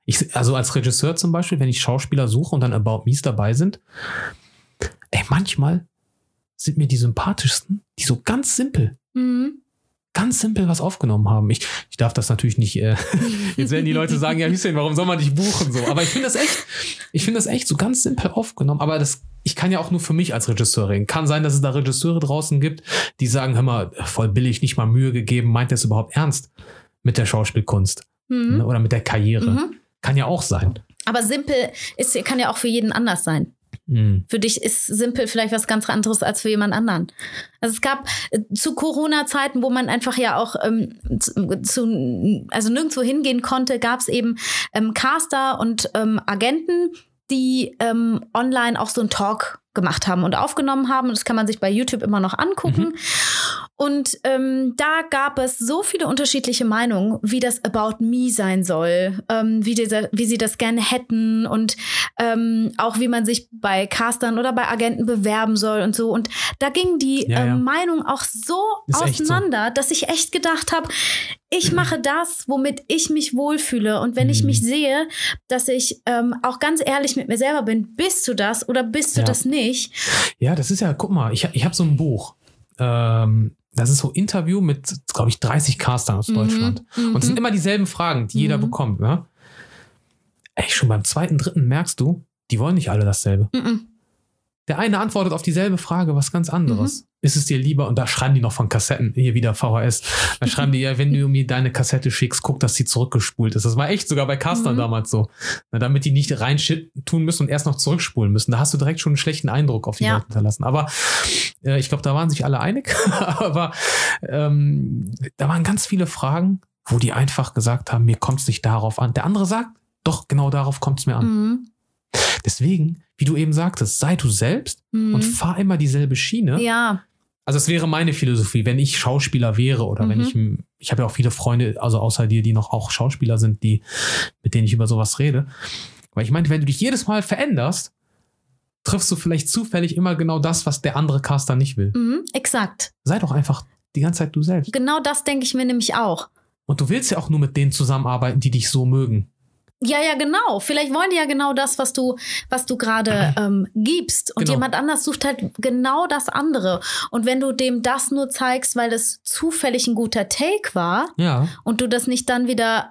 Ich, also als Regisseur zum Beispiel, wenn ich Schauspieler suche und dann About Me's dabei sind, ey, manchmal sind mir die sympathischsten, die so ganz simpel, Mhm. ganz simpel was aufgenommen haben. Ich, ich darf das natürlich nicht, äh, jetzt werden die Leute sagen, ja Hüseyin, warum soll man dich buchen so? Aber ich finde das echt, ich finde das echt so ganz simpel aufgenommen. Aber das, ich kann ja auch nur für mich als Regisseur reden. Kann sein, dass es da Regisseure draußen gibt, die sagen, hör mal, voll billig, nicht mal Mühe gegeben, meint er es überhaupt ernst mit der Schauspielkunst Mhm. oder mit der Karriere? Mhm. Kann ja auch sein. Aber simpel ist, kann ja auch für jeden anders sein. Mhm. Für dich ist simpel vielleicht was ganz anderes als für jemand anderen. Also es gab äh, zu Corona-Zeiten, wo man einfach ja auch ähm, zu, also nirgendwo hingehen konnte, gab es eben ähm, Caster und ähm, Agenten, die ähm, online auch so einen Talk gemacht haben und aufgenommen haben. Das kann man sich bei YouTube immer noch angucken. Und ähm, da gab es so viele unterschiedliche Meinungen, wie das About Me sein soll, ähm, wie, dieser, wie sie das gerne hätten und ähm, auch wie man sich bei Castern oder bei Agenten bewerben soll und so. Und da ging die Ja, ja. ähm, Meinung auch so Ist echt so. auseinander, dass ich echt gedacht habe, ich mache das, womit ich mich wohlfühle. Und wenn ich Mhm. mich sehe, dass ich ähm, auch ganz ehrlich mit mir selber bin, bist du das oder bist du Ja. das nicht? Ja, das ist ja, guck mal, ich, ich habe so ein Buch. Ähm, das ist so Interview mit, glaube ich, 30 Castern aus Mhm, Deutschland. Und es sind mhm. immer dieselben Fragen, die jeder Mhm. bekommt. Ne? Ey, schon beim zweiten, dritten merkst du, die wollen nicht alle dasselbe. Mhm. Der eine antwortet auf dieselbe Frage was ganz anderes. Mhm. Ist es dir lieber, und da schreiben die noch von Kassetten, hier wieder VHS, da schreiben die ja, wenn du mir deine Kassette schickst, guck, dass sie zurückgespult ist. Das war echt sogar bei Castern Mhm. damals so. Na, damit die nicht rein tun müssen und erst noch zurückspulen müssen. Da hast du direkt schon einen schlechten Eindruck auf die Ja. Leute hinterlassen. Aber äh, ich glaube, da waren sich alle einig. Aber ähm, da waren ganz viele Fragen, wo die einfach gesagt haben, mir kommt es nicht darauf an. Der andere sagt, doch, genau darauf kommt es mir an. Mhm. Deswegen, wie du eben sagtest, sei du selbst Mhm. und fahr immer dieselbe Schiene. Ja, Also es wäre meine Philosophie, wenn ich Schauspieler wäre oder wenn Mhm. ich, ich habe ja auch viele Freunde, also außer dir, die noch auch Schauspieler sind, die, mit denen ich über sowas rede. Weil ich meinte, wenn du dich jedes Mal veränderst, triffst du vielleicht zufällig immer genau das, was der andere Caster nicht will. mhm. exakt. Sei doch einfach die ganze Zeit du selbst. Genau das denke ich mir nämlich auch. Und du willst ja auch nur mit denen zusammenarbeiten, die dich so mögen. Ja, ja, genau. Vielleicht wollen die ja genau das, was du, was du gerade ähm, gibst. Und Genau. jemand anders sucht halt genau das andere. Und wenn du dem das nur zeigst, weil das zufällig ein guter Take war Ja. und du das nicht dann wieder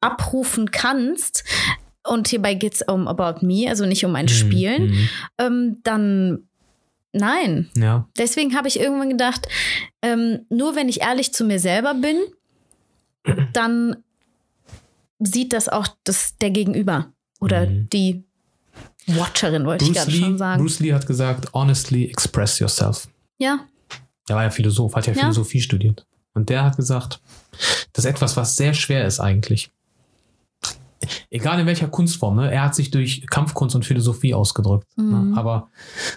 abrufen kannst, und hierbei geht es um About Me, also nicht um ein Spielen, Mhm. ähm, dann nein. Ja. Deswegen habe ich irgendwann gedacht, ähm, nur wenn ich ehrlich zu mir selber bin, dann sieht das auch das, der Gegenüber oder Mhm. die Watcherin, wollte ich Bruce gerade schon sagen. Bruce Lee hat gesagt, honestly express yourself. ja, Der war ja Philosoph, hat ja, Ja. Philosophie studiert. Und der hat gesagt, das ist etwas, was sehr schwer ist eigentlich. Egal in welcher Kunstform, ne? Er hat sich durch Kampfkunst und Philosophie ausgedrückt. Mhm. Ne? Aber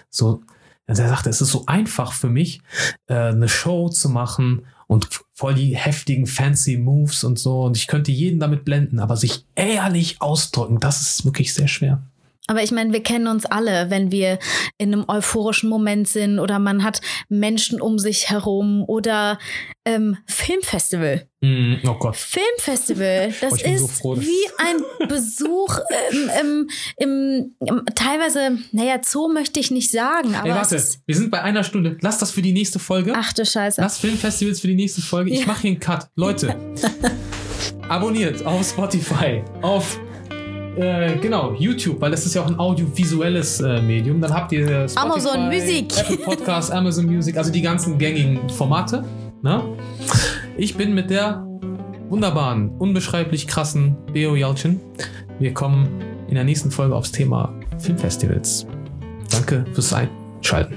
so, also er sagte, es ist so einfach für mich, äh, eine Show zu machen und voll die heftigen fancy Moves und so. Und ich könnte jeden damit blenden, aber sich ehrlich ausdrücken, das ist wirklich sehr schwer. Aber ich meine, wir kennen uns alle, wenn wir in einem euphorischen Moment sind oder man hat Menschen um sich herum oder ähm, Filmfestival. Mm, oh Gott. Filmfestival, das Oh, ich ist so froh, wie ein Besuch ähm, im, im, im teilweise, naja, Zoo möchte ich nicht sagen, aber Ey, warte, wir sind bei einer Stunde. Lass das für die nächste Folge. ach du Scheiße. Lass Filmfestivals für die nächste Folge. Ich Ja. mache hier einen Cut. Leute, abonniert auf Spotify, auf äh, genau, YouTube, weil das ist ja auch ein audiovisuelles äh, Medium. Dann habt ihr Spotify, Amazon Music. Apple Podcast, Amazon Music, also die ganzen gängigen Formate. Ne? Ich bin mit der wunderbaren, unbeschreiblich krassen Beo Jalcin. Wir kommen in der nächsten Folge aufs Thema Filmfestivals. Danke fürs Einschalten.